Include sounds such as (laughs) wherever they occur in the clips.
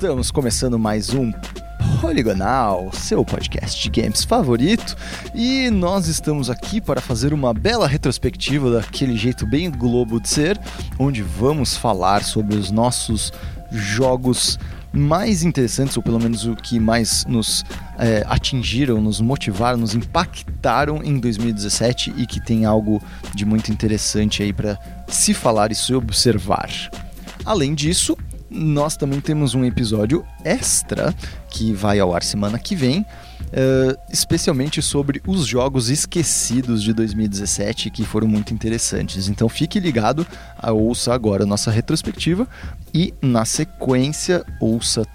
Estamos começando mais um Poligonal, seu podcast de games favorito, e nós estamos aqui para fazer uma bela retrospectiva daquele jeito bem globo de ser, onde vamos falar sobre os nossos jogos mais interessantes, ou pelo menos o que mais nos é, atingiram, nos motivaram, nos impactaram em 2017 e que tem algo de muito interessante aí para se falar e se observar. Além disso, nós também temos um episódio extra que vai ao ar semana que vem, uh, especialmente sobre os jogos esquecidos de 2017 que foram muito interessantes. Então fique ligado, ouça agora a nossa retrospectiva e na sequência ouça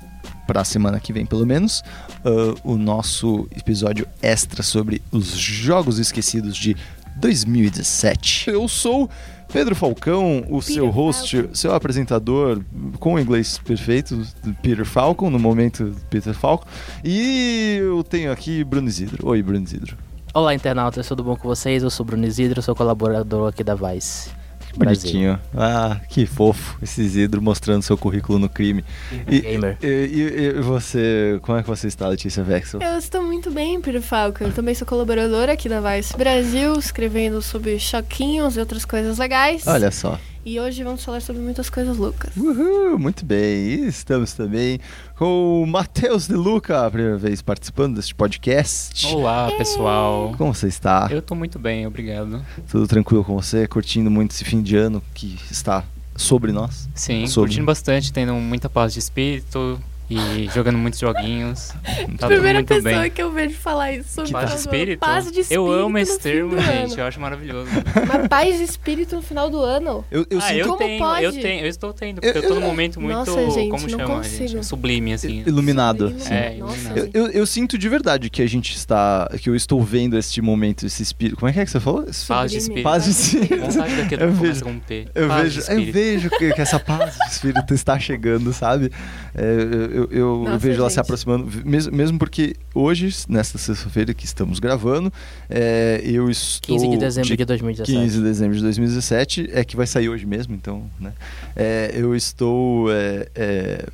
para a semana que vem, pelo menos, uh, o nosso episódio extra sobre os jogos esquecidos de 2017. Eu sou Pedro Falcão, o Peter seu host, Falcon. seu apresentador com o inglês perfeito, Peter Falcon, no momento Peter Falcon. E eu tenho aqui Bruno Isidro. Oi, Bruno Isidro. Olá, internautas, tudo bom com vocês? Eu sou Bruno Isidro, sou colaborador aqui da Vice. Bonitinho. Ah, que fofo. Esse Isidro mostrando seu currículo no crime. E, Gamer. E, e, e, você, como é que você está, Letícia Vexel? Eu estou muito bem, Peter Falcon. Eu também sou colaboradora aqui da Vice Brasil, escrevendo sobre choquinhos e outras coisas legais. Olha só. E hoje vamos falar sobre muitas coisas loucas. Uhul, muito bem. E estamos também com o Matheus De Luca, a primeira vez participando deste podcast. Olá, pessoal. Como você está? Eu estou muito bem, obrigado. Tudo tranquilo com você? Curtindo muito esse fim de ano que está sobre nós? Sim, sobre... curtindo bastante, tendo muita paz de espírito, e jogando muitos joguinhos. (laughs) Tá Primeira pessoa bem. que eu vejo falar isso sobre paz de espírito. Paz de espírito. Eu amo esse termo, gente. Eu acho maravilhoso. Uma paz de espírito no final do ano. Eu, eu ah, eu como tenho, pode? eu tenho, eu estou tendo, porque eu, eu tô num momento muito, Nossa, gente, como chama, gente? Sublime, assim. Iluminado. Sim. É, iluminado. Eu, eu, eu, sinto de verdade que a gente está, que eu estou vendo este momento, esse espírito. Como é que é que você falou? Paz de espírito. Paz de espírito. Vontade daquilo (laughs) eu vejo, com um P. Eu vejo, eu vejo que, que essa paz de espírito está chegando, sabe? É, eu, eu, Nossa, vejo ela se aproximando, mesmo, mesmo porque hoje, nesta sexta-feira que estamos gravando, é, eu estou. 15 de dezembro de, de 2017. 15 de dezembro de 2017, é que vai sair hoje mesmo, então, né? É, eu estou é, é,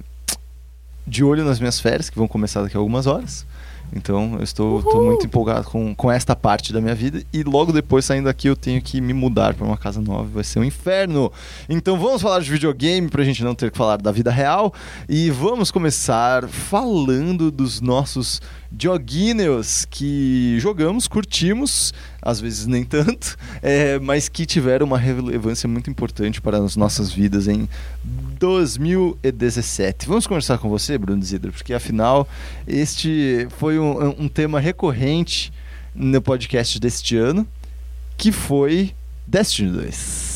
de olho nas minhas férias, que vão começar daqui a algumas horas. Então eu estou, estou, muito empolgado com, com esta parte da minha vida. E logo depois, saindo daqui, eu tenho que me mudar para uma casa nova. Vai ser um inferno. Então vamos falar de videogame para a gente não ter que falar da vida real. E vamos começar falando dos nossos joguinhos que jogamos, curtimos, às vezes nem tanto, (laughs) é, mas que tiveram uma relevância muito importante para as nossas vidas em 2017. Vamos conversar com você, Bruno Zidro, porque afinal este foi um, um tema recorrente no podcast deste ano, que foi Destiny 2.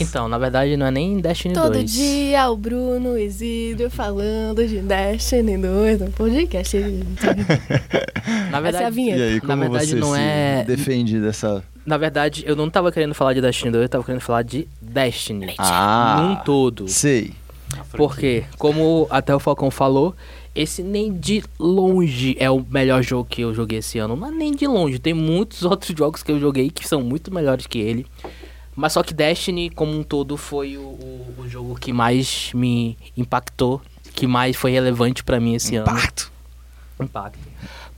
Então, na verdade, não é nem Destiny Todo 2. Todo dia o Bruno Isidro falando de Destiny 2 no podcast. (laughs) na verdade, Essa é a E aí, como na verdade, você não é... defende dessa... Na verdade, eu não tava querendo falar de Destiny 2, eu tava querendo falar de Destiny. Ah, num todo. Sei. Porque, como até o Falcão falou, esse nem de longe é o melhor jogo que eu joguei esse ano. Mas nem de longe. Tem muitos (laughs) outros jogos que eu joguei que são muito melhores que ele. Mas só que Destiny, como um todo, foi o, o, o jogo que mais me impactou, que mais foi relevante para mim esse Impacto. ano. Impacto.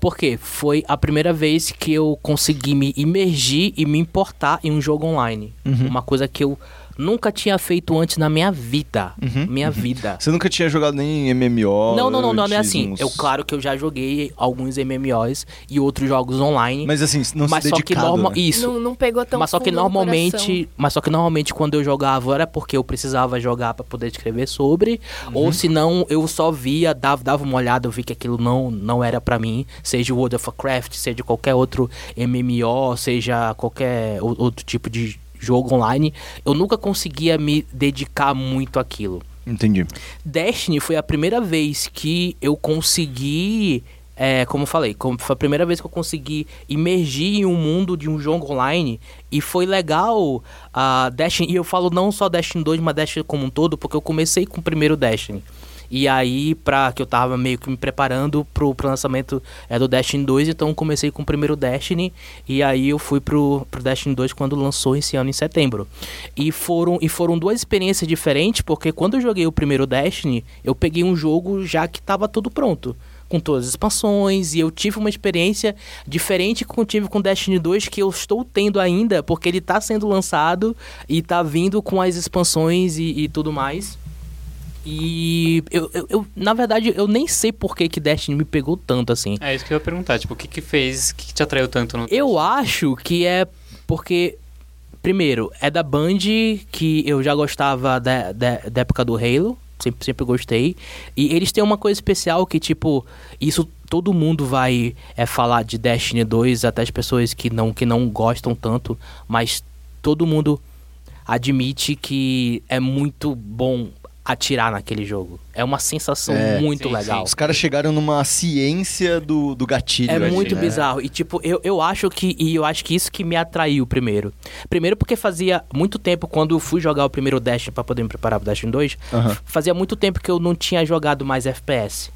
Porque foi a primeira vez que eu consegui me imergir e me importar em um jogo online. Uhum. Uma coisa que eu nunca tinha feito antes na minha vida. Uhum, minha uhum. vida. Você nunca tinha jogado nem MMO? Não, não, não, não, não é assim. Uns... Eu, claro que eu já joguei alguns MMOs e outros jogos online. Mas assim, não mas se só que norma... né? Isso. Não, não pegou tão Mas só que normalmente, mas só que normalmente quando eu jogava era porque eu precisava jogar para poder escrever sobre, uhum. ou se não eu só via, dava, dava uma olhada, eu vi que aquilo não não era para mim, seja o World of Warcraft, seja qualquer outro MMO, seja qualquer outro tipo de jogo online, eu nunca conseguia me dedicar muito àquilo. Entendi. Destiny foi a primeira vez que eu consegui é, como eu falei, como foi a primeira vez que eu consegui imergir em um mundo de um jogo online e foi legal a uh, Destiny, e eu falo não só Destiny 2, mas Destiny como um todo, porque eu comecei com o primeiro Destiny. E aí, pra que eu tava meio que me preparando pro, pro lançamento é, do Destiny 2, então comecei com o primeiro Destiny. E aí eu fui pro, pro Destiny 2 quando lançou esse ano em setembro. E foram, e foram duas experiências diferentes, porque quando eu joguei o primeiro Destiny, eu peguei um jogo já que tava tudo pronto com todas as expansões e eu tive uma experiência diferente que eu tive com Destiny 2 que eu estou tendo ainda, porque ele está sendo lançado e está vindo com as expansões e, e tudo mais. E eu, eu, eu, na verdade, eu nem sei por que, que Destiny me pegou tanto assim. É isso que eu ia perguntar, tipo, o que que fez, o que, que te atraiu tanto no Eu acho que é porque primeiro, é da Band que eu já gostava da, da, da época do Halo sempre, sempre gostei. E eles têm uma coisa especial que, tipo, isso todo mundo vai é, falar de Destiny 2, até as pessoas que não, que não gostam tanto, mas todo mundo admite que é muito bom atirar naquele jogo. É uma sensação é, muito sim, legal. Sim. Os caras chegaram numa ciência do, do gatilho. É muito né? bizarro. E tipo, eu, eu acho que. E eu acho que isso que me atraiu primeiro. Primeiro porque fazia muito tempo, quando eu fui jogar o primeiro Destiny para poder me preparar pro Destiny 2, uhum. fazia muito tempo que eu não tinha jogado mais FPS.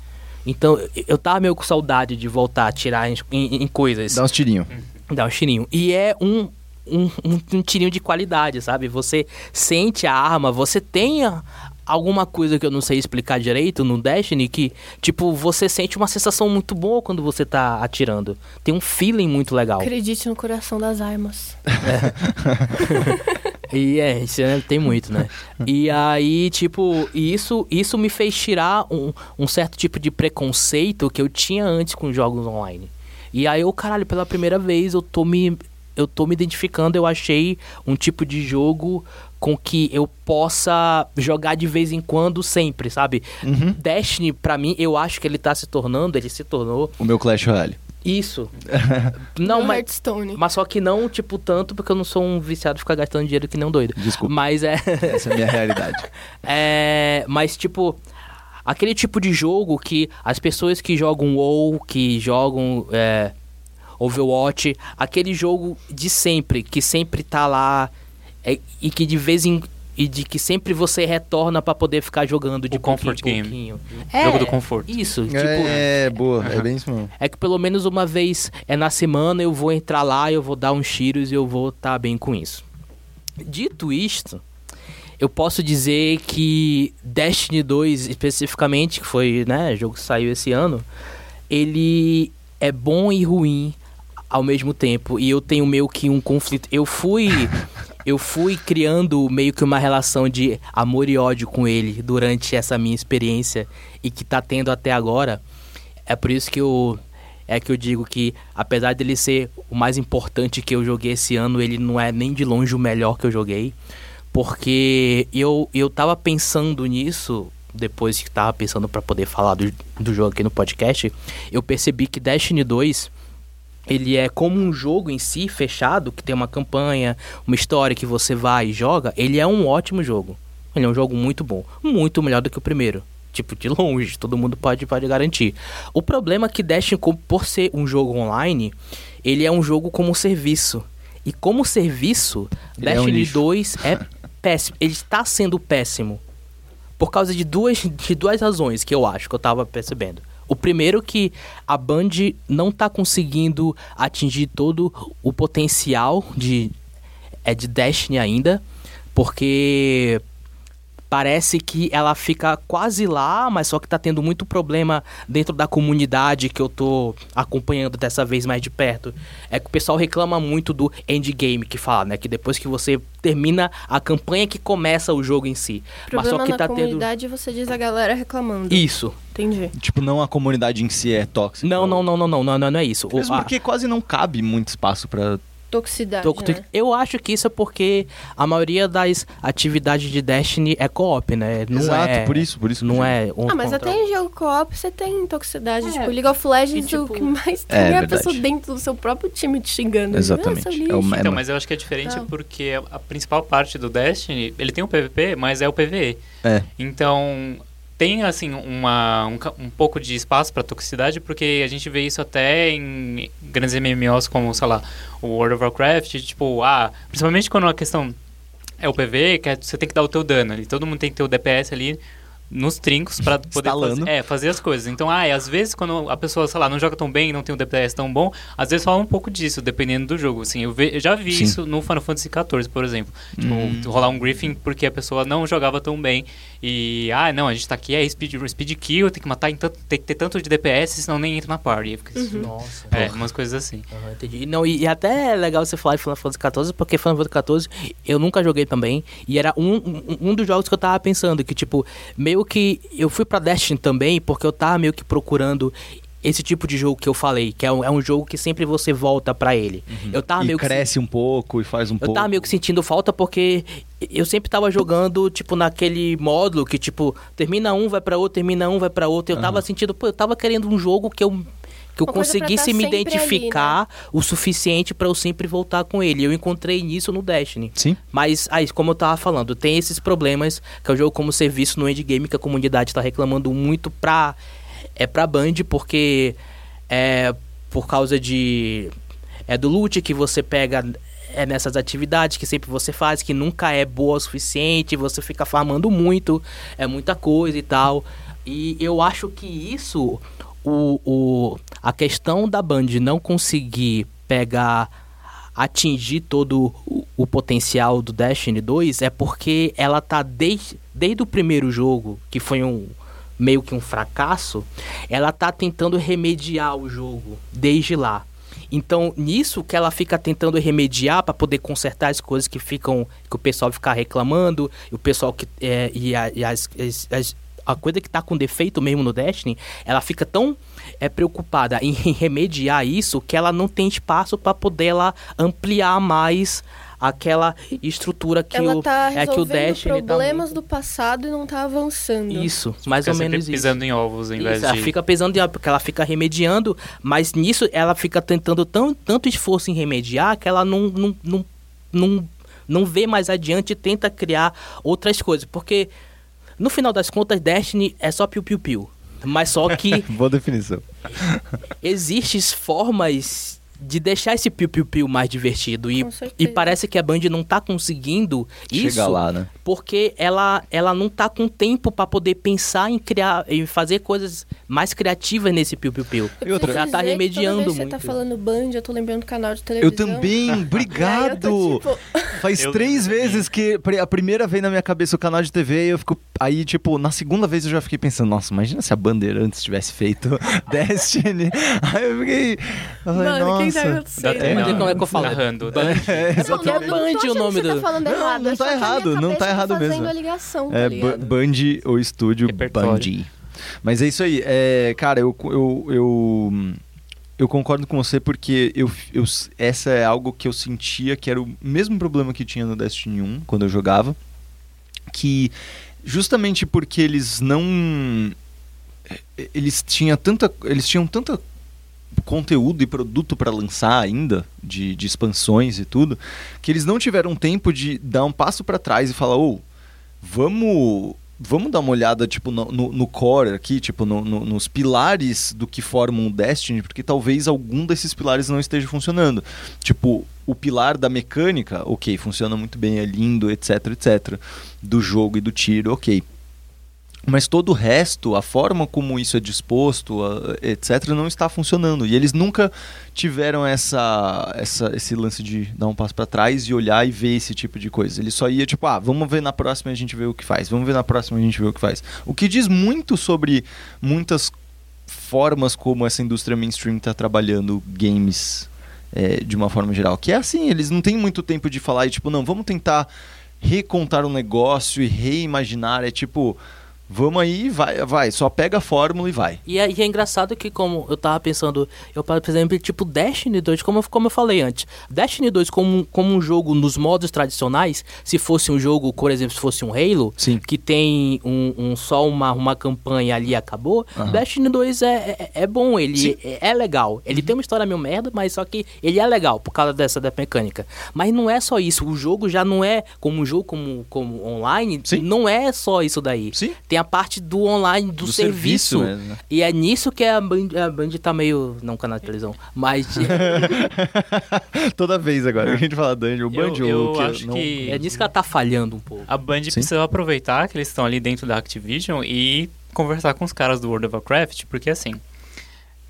Então, eu tava meio com saudade de voltar a atirar em, em, em coisas. Dá uns tirinhos. Dá uns tirinhos. E é um, um, um, um, tirinho de qualidade, sabe? Você sente a arma, você tem a, alguma coisa que eu não sei explicar direito no Destiny que, tipo, você sente uma sensação muito boa quando você tá atirando. Tem um feeling muito legal. Acredite no coração das armas. É. (laughs) e é, isso né, tem muito, né? E aí, tipo, isso, isso me fez tirar um, um certo tipo de preconceito que eu tinha antes com jogos online. E aí eu, caralho, pela primeira vez eu tô me eu tô me identificando, eu achei um tipo de jogo com que eu possa jogar de vez em quando sempre, sabe? Uhum. Destiny, para mim, eu acho que ele tá se tornando, ele se tornou... O meu Clash Royale. Isso. (laughs) não, mas, Hearthstone. mas só que não, tipo, tanto, porque eu não sou um viciado de ficar gastando dinheiro que nem um doido. Desculpa. Mas é... (laughs) Essa é a minha realidade. (laughs) é... Mas, tipo... Aquele tipo de jogo que as pessoas que jogam WoW, que jogam... É, Overwatch, aquele jogo de sempre, que sempre tá lá é, e que de vez em e de que sempre você retorna para poder ficar jogando de o comfort game. É, jogo do conforto. Isso, tipo, é, boa, é bem isso mesmo. (laughs) É que pelo menos uma vez é na semana eu vou entrar lá, eu vou dar uns tiros e eu vou estar tá bem com isso. Dito isto, eu posso dizer que Destiny 2 especificamente, que foi, né, jogo que saiu esse ano, ele é bom e ruim ao mesmo tempo. E eu tenho meio que um conflito. Eu fui. (laughs) eu fui criando meio que uma relação de amor e ódio com ele durante essa minha experiência e que tá tendo até agora. É por isso que eu. É que eu digo que, apesar dele ser o mais importante que eu joguei esse ano, ele não é nem de longe o melhor que eu joguei. Porque eu, eu tava pensando nisso depois que tava pensando para poder falar do, do jogo aqui no podcast, eu percebi que Destiny 2 ele é como um jogo em si, fechado, que tem uma campanha, uma história que você vai e joga, ele é um ótimo jogo. Ele é um jogo muito bom. Muito melhor do que o primeiro. Tipo, de longe, todo mundo pode, pode garantir. O problema é que Destiny, por ser um jogo online, ele é um jogo como serviço. E como serviço, ele Destiny é um 2 é (laughs) péssimo. Ele está sendo péssimo. Por causa de duas, de duas razões que eu acho que eu tava percebendo. O primeiro que a Band não tá conseguindo atingir todo o potencial de é de Destiny ainda, porque parece que ela fica quase lá, mas só que tá tendo muito problema dentro da comunidade que eu tô acompanhando dessa vez mais de perto. É que o pessoal reclama muito do endgame que fala, né? Que depois que você termina a campanha que começa o jogo em si. Problema mas só que na tá comunidade tendo... você diz a galera reclamando. Isso. Entendi. Tipo, não a comunidade em si é tóxica. Não, não, não, não, não, não, não, não é isso. Mesmo o, porque a... quase não cabe muito espaço para toxicidade. né? Eu acho que isso é porque a maioria das atividades de Destiny é co-op, né? Não Exato, é, por isso, por isso. Não é um Ah, mas até em jogo co-op você tem toxicidade. É. Tipo, League of Legends, e, tipo, o que mais tem é, é a pessoa dentro do seu próprio time te xingando. Exatamente. É uma, então, mas eu acho que é diferente não. porque a principal parte do Destiny, ele tem o PVP, mas é o PVE. É. Então, tem assim uma, um, um pouco de espaço para toxicidade porque a gente vê isso até em grandes MMOs como sei lá o World of Warcraft tipo ah principalmente quando a questão é o PV que é, você tem que dar o teu dano ali todo mundo tem que ter o DPS ali nos trincos pra poder fazer, é, fazer as coisas. Então, ah, às vezes quando a pessoa, sei lá, não joga tão bem, não tem um DPS tão bom, às vezes fala um pouco disso, dependendo do jogo. Assim, eu, ve- eu já vi Sim. isso no Final Fantasy XIV, por exemplo. Tipo, Hum. rolar um Griffin porque a pessoa não jogava tão bem. E, ah, não, a gente tá aqui, é speed, speed kill, tem que matar, em tanto, tem que ter tanto de DPS, senão nem entra na party. Fico, Uhum. Nossa. É, umas coisas assim. Aham, entendi. Não, e, e até é legal você falar de Final Fantasy XIV, porque Final Fantasy XIV eu nunca joguei também. E era um, um, um dos jogos que eu tava pensando, que tipo, meio que eu fui pra Destiny também, porque eu tava meio que procurando esse tipo de jogo que eu falei, que é um, é um jogo que sempre você volta pra ele. Eu tava e meio que cresce um pouco e faz um eu pouco. tava meio que sentindo falta porque eu sempre tava jogando, tipo, naquele módulo que, tipo, termina um, vai pra outro, termina um, vai pra outro. Eu tava sentindo, pô, eu tava querendo um jogo que eu, que eu Uma conseguisse tá me identificar o suficiente pra eu sempre voltar com ele. Eu encontrei nisso no Destiny. Sim. Mas, aí, como eu tava falando, tem esses problemas que é o jogo como serviço no endgame que a comunidade tá reclamando muito pra, é pra Band, porque é por causa de... É do loot que você pega é nessas atividades que sempre você faz, que nunca é boa o suficiente, você fica farmando muito, é muita coisa e tal. E eu acho que isso, o, o, a questão da Band não conseguir pegar atingir todo o, o potencial do Destiny 2 é porque ela tá desde, desde o primeiro jogo, que foi um meio que um fracasso, ela tá tentando remediar o jogo desde lá. Então, nisso que ela fica tentando remediar para poder consertar as coisas que ficam que o pessoal fica reclamando, e o pessoal que é, e, a, e as, as- as- a coisa que tá com defeito mesmo no Destiny, ela fica tão é preocupada em (laughs) remediar isso que ela não tem espaço para poder ela ampliar mais aquela estrutura que Ela o tá é que o resolvendo Destiny problemas tá do passado e não tá avançando. isso, mais Fica ou menos isso. pisando em ovos, em vez Isso, ela de... fica pesando em porque ela fica remediando, mas nisso ela fica tentando tão, tanto esforço em remediar que ela não, não, não, não, não vê mais adiante e tenta criar outras coisas. Porque no final das contas, Destiny é só piu-piu-piu. Mas só que (laughs) Boa definição. existem formas de deixar esse piu-piu-piu mais divertido. E, e parece que a Band não tá conseguindo isso Chegar lá, né? porque ela, ela não tá com tempo para poder pensar em criar, em fazer coisas mais criativas nesse piu-piu-piu. E Já tá remediando toda vez que muito. Você tá falando Band, eu tô lembrando do canal de Eu televisão. também, (laughs) eu obrigado! tô, tipo, Faz (laughs) Eu três também. vezes que a primeira vez na minha cabeça o canal de TV e eu fico. Aí, tipo, na segunda vez eu já fiquei pensando, nossa, imagina se a Bandeirantes tivesse feito (laughs) Destiny. Aí eu fiquei. Mano, o que que tá nossa. acontecendo? Como é que eu falo? narrando. Band. É, Não, exatamente. não, não tô Band o nome você do- tá falando Não, errado. não é tá errado, não tá errado fazendo mesmo. a ligação, É, tá ligado? Band ou estúdio. Band. Mas é isso aí. É, cara, eu, eu, eu, eu concordo com você porque eu, eu, essa é algo que eu sentia que era o mesmo problema que tinha no Destiny 1 quando eu jogava. Que justamente porque eles não. Eles tinham tanta. Eles tinham tanta conteúdo e produto para lançar ainda de, de expansões e tudo que eles não tiveram tempo de dar um passo para trás e falar ô vamos vamos dar uma olhada tipo no, no, no core aqui tipo no- no- nos pilares do que formam o Destiny porque talvez algum desses pilares não esteja funcionando. Tipo o pilar da mecânica ok funciona muito bem é lindo etc etc do jogo e do tiro ok mas todo o resto, a forma como isso é disposto, etc., não está funcionando. E eles nunca tiveram essa, essa, esse lance de dar um passo para trás e olhar e ver esse tipo de coisa. Ele só ia tipo, ah, vamos ver na próxima a gente vê o que faz. Vamos ver na próxima a gente vê o que faz. O que diz muito sobre muitas formas como essa indústria mainstream está trabalhando games é, de uma forma geral. Que é assim, eles não têm muito tempo de falar e tipo, não, vamos tentar recontar um negócio e reimaginar. É tipo, vamos aí, vai, vai, só pega a fórmula e vai. E é, e é engraçado que, como eu tava pensando, eu, por exemplo, tipo Destiny 2, como, eu- como eu falei antes, Destiny 2 como, como um jogo nos modos tradicionais, se fosse um jogo, por exemplo, se fosse um Halo, Sim. que tem um, um- só uma, uma campanha ali e acabou, Aham. Destiny 2 é, é, é bom, ele é, é legal. Ele tem uma história meio merda, mas só que ele é legal por causa dessa da mecânica. Mas não é só isso, o jogo já não é como um jogo como, como online, Sim. não é só isso daí. Sim. Tem a parte do online, do, Do serviço. serviço mesmo, né? E é nisso que a Band, a Band tá meio. Não canal de televisão, mas. (laughs) (laughs) Toda vez agora, a gente fala Dungeon, Eu- Banjo, eu que acho não- que- é nisso que ela tá falhando um pouco. A Band Sim. precisa aproveitar que eles estão ali dentro da Activision e conversar com os caras do World of Warcraft, porque assim.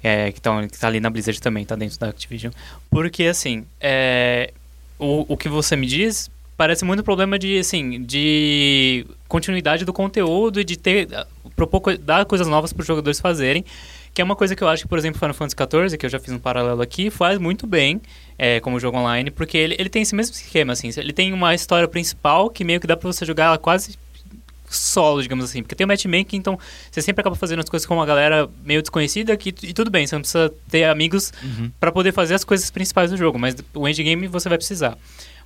É, que, tão, que tá ali na Blizzard também, tá dentro da Activision. Porque assim, é, o, o que você me diz parece muito problema de, assim, de continuidade do conteúdo e de ter, propor, coi- dar coisas novas para os jogadores fazerem. Que é uma coisa que eu acho que, por exemplo, Final Fantasy XIV, que eu já fiz um paralelo aqui, faz muito bem é, como jogo online, porque ele, ele tem esse mesmo esquema, assim. Ele tem uma história principal que meio que dá pra você jogar ela quase solo, digamos assim. Porque tem o matchmaking, então você sempre acaba fazendo as coisas com uma galera meio desconhecida que, e tudo bem, você não precisa ter amigos Uhum. pra poder fazer as coisas principais do jogo, mas o endgame você vai precisar.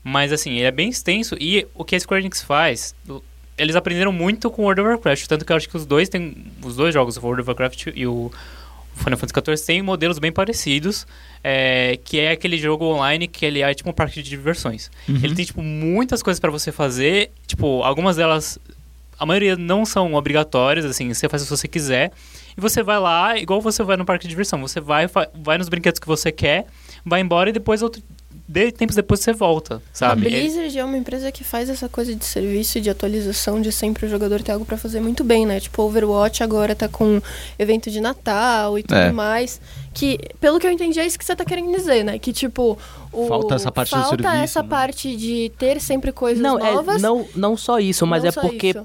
Mas assim, ele é bem extenso e o que a Square Enix faz, o- eles aprenderam muito com World of Warcraft, tanto que eu acho que os dois têm os dois jogos, o World of Warcraft e o Final Fantasy XIV têm modelos bem parecidos, é, que é aquele jogo online que ele é tipo um parque de diversões. Uhum. Ele tem, tipo, muitas coisas pra você fazer. Tipo, algumas delas. A maioria não são obrigatórias, assim, você faz se você quiser. E você vai lá, igual você vai no parque de diversão. Você vai, vai nos brinquedos que você quer, vai embora e depois, outro, de, tempos depois, você volta, A sabe? Blizzard é uma empresa que faz essa coisa de serviço e de atualização de sempre o jogador ter algo pra fazer muito bem, né? Tipo, Overwatch agora tá com evento de Natal e tudo É. mais. Que, pelo que eu entendi, é isso que você tá querendo dizer, né? Que, tipo, o, Falta essa parte do falta serviço, essa né? parte de ter sempre coisas Não, é, novas. não, não só isso, mas Não é porque isso.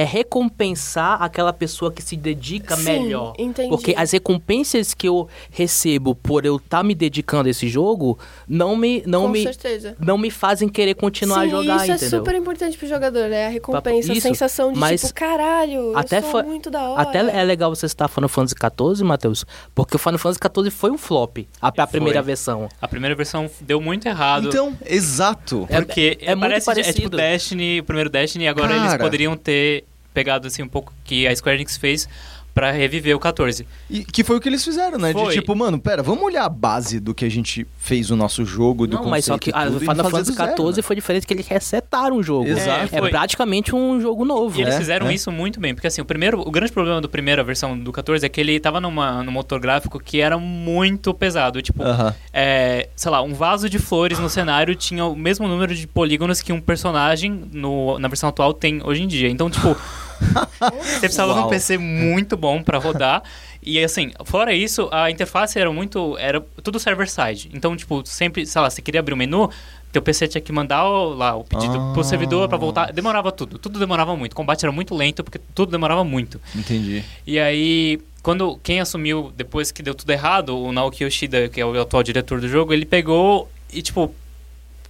É recompensar aquela pessoa que se dedica Sim, melhor. entendi. Porque as recompensas que eu recebo por eu estar me dedicando a esse jogo não me não com me certeza. não me fazem querer continuar Sim, a jogar, isso entendeu? é super importante pro jogador, né? A recompensa, Isso, a sensação de, mas tipo, caralho, até eu muito da hora. Até é legal você estar Final Fantasy XIV, Matheus, porque o Final Fantasy XIV foi um flop, a, a primeira versão. A primeira versão deu muito errado. Então, exato. Porque é muito parece, É tipo parecido. Destiny, o primeiro Destiny, e agora eles Cara. poderiam ter pegado assim um pouco que a Square Enix fez pra reviver o 14. E que foi o que eles fizeram, né? De Foi. tipo, mano, pera, vamos olhar a base do que a gente fez o nosso jogo, do Não, mas só que conceito e a tudo, e Final Fantasy do zero, XIV né? foi diferente que eles resetaram o jogo. Exato. É, foi. praticamente um jogo novo. E eles É, fizeram é. isso muito bem, porque assim, o primeiro, o grande problema do primeira versão do 14 é que ele tava numa, num motor gráfico que era muito pesado, tipo, Aham. é, sei lá, um vaso de flores no cenário tinha o mesmo número de polígonos que um personagem no, na versão atual tem hoje em dia. Então, tipo, (laughs) você precisava de um. PC muito bom pra rodar. E assim, fora isso, a interface era muito. Era tudo server-side. Então, tipo, sempre, sei lá, você queria abrir o menu, teu PC tinha que mandar o, lá o pedido Ah. pro servidor pra voltar. Demorava tudo. Tudo demorava muito. O combate era muito lento, porque tudo demorava muito. Entendi. E aí, quando quem assumiu depois que deu tudo errado, o Naoki Yoshida, que é o atual diretor do jogo, ele pegou e tipo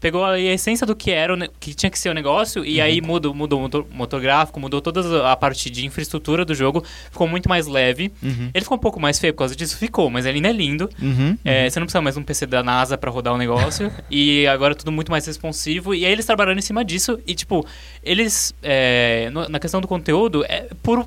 pegou a essência do que era que tinha que ser o negócio e aí mudou, mudou o motor, motor gráfico, mudou toda a parte de infraestrutura do jogo, ficou muito mais leve. Uhum. Ele ficou um pouco mais feio por causa disso, ficou, mas ele ainda é lindo. Uhum. É, você não precisa mais de um PC da NASA pra rodar o negócio. (laughs) e agora é tudo muito mais responsivo. E aí eles trabalharam em cima disso. E, tipo, eles. é, na questão do conteúdo, é puro.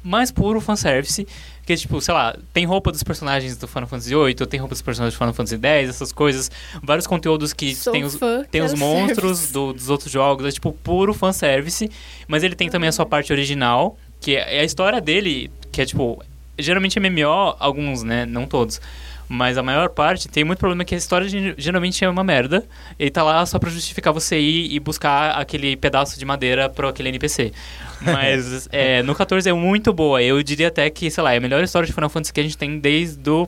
Mais puro fanservice. Que, tipo, sei lá, tem roupa dos personagens do Final Fantasy VIII, tem roupa dos personagens do Final Fantasy X, essas coisas. Vários conteúdos que Sou tem os, tem os monstros do- dos outros jogos. É, tipo, puro fanservice. Mas ele tem também a sua parte original, que é a história dele, que é, tipo. Geralmente MMO, alguns, né? Não todos. Mas a maior parte tem muito problema que a história geralmente é uma merda. Ele tá lá só pra justificar você ir e buscar aquele pedaço de madeira pro aquele NPC. Mas (laughs) é, no 14 é muito boa. Eu diria até que, sei lá, é a melhor história de Final Fantasy que a gente tem desde o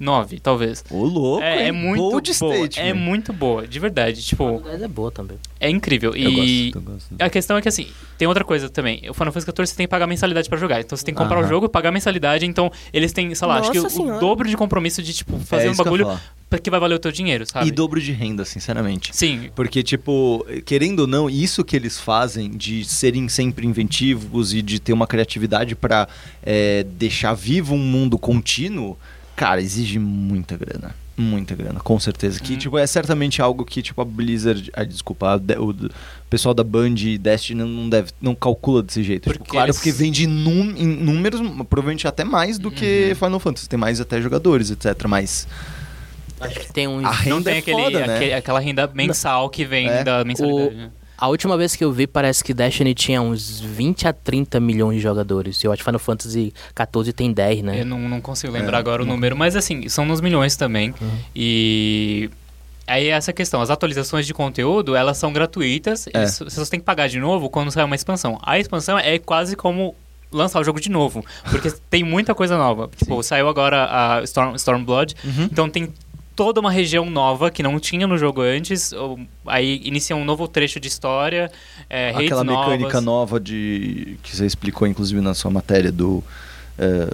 9, talvez. Ô, louco, É, é muito boa. statement. É muito boa, de verdade. Tipo, O 10 é boa também. é incrível. Eu e gosto, eu gosto. a questão é que, assim, tem outra coisa também. O Final Fantasy XIV você tem que pagar mensalidade pra jogar. Então você tem que comprar Aham. o jogo e pagar mensalidade. Então eles têm, sei lá, acho que Nossa o, Senhora. dobro de compromisso de, tipo, fazer É um isso que eu ia bagulho falar. que vai valer o teu dinheiro, sabe? E dobro de renda, sinceramente. Sim, Porque, tipo, querendo ou não, isso que eles fazem de serem sempre inventivos e de ter uma criatividade pra é, deixar vivo um mundo contínuo, cara, exige muita grana. Muita grana, com certeza. Que, Uhum. tipo, é certamente algo que, tipo, a Blizzard. Ah, desculpa, a de- o, o pessoal da Band e Destiny não deve. não calcula desse jeito. Tipo, Porque claro, eles- porque vende num, em números, provavelmente até mais do que Uhum. Final Fantasy. Tem mais até jogadores, etc. Mas. Acho que tem uns. A não renda tem é aquele, foda, né? aquele- aquela renda mensal que vem É. da mensalidade. né? A última vez que eu vi, parece que Destiny tinha uns 20 a 30 milhões de jogadores. Eu acho que Final Fantasy XIV tem 10, né? Eu não, não consigo É, lembrar agora o número, mas assim, são nos milhões também. Uhum. E aí essa questão, as atualizações de conteúdo, elas são gratuitas, É. e você só tem que pagar de novo quando sai uma expansão. A expansão é quase como lançar o jogo de novo, porque (laughs) tem muita coisa nova. Tipo, saiu agora a Storm, Stormblood, Uhum. então tem toda uma região nova que não tinha no jogo antes, ou- aí inicia um novo trecho de história, é, Aquela mecânica novas nova de que você explicou, inclusive, na sua matéria do. é,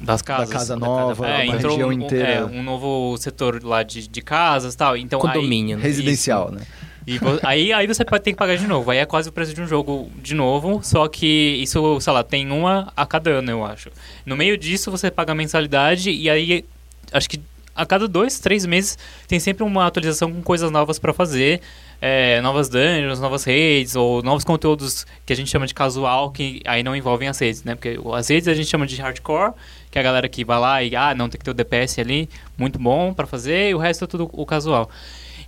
das casas. casa da nova, É, uma região um, inteira. é, um novo setor lá de, de casas e tal. Então, aí- Condomínio. né? residencial, né? E aí, aí você pode ter que pagar de novo. Aí é quase o preço de um jogo de novo, só que isso, sei lá, tem uma a cada ano, eu acho. No meio disso, você paga a mensalidade e aí acho que a cada dois, três meses tem sempre uma atualização com coisas novas pra fazer. é, novas dungeons, novas raids, ou novos conteúdos que a gente chama de casual, que aí não envolvem as redes, né? Porque as redes a gente chama de hardcore, que é a galera que vai lá e, ah, não, tem que ter o DPS ali, muito bom pra fazer, e o resto é tudo o casual.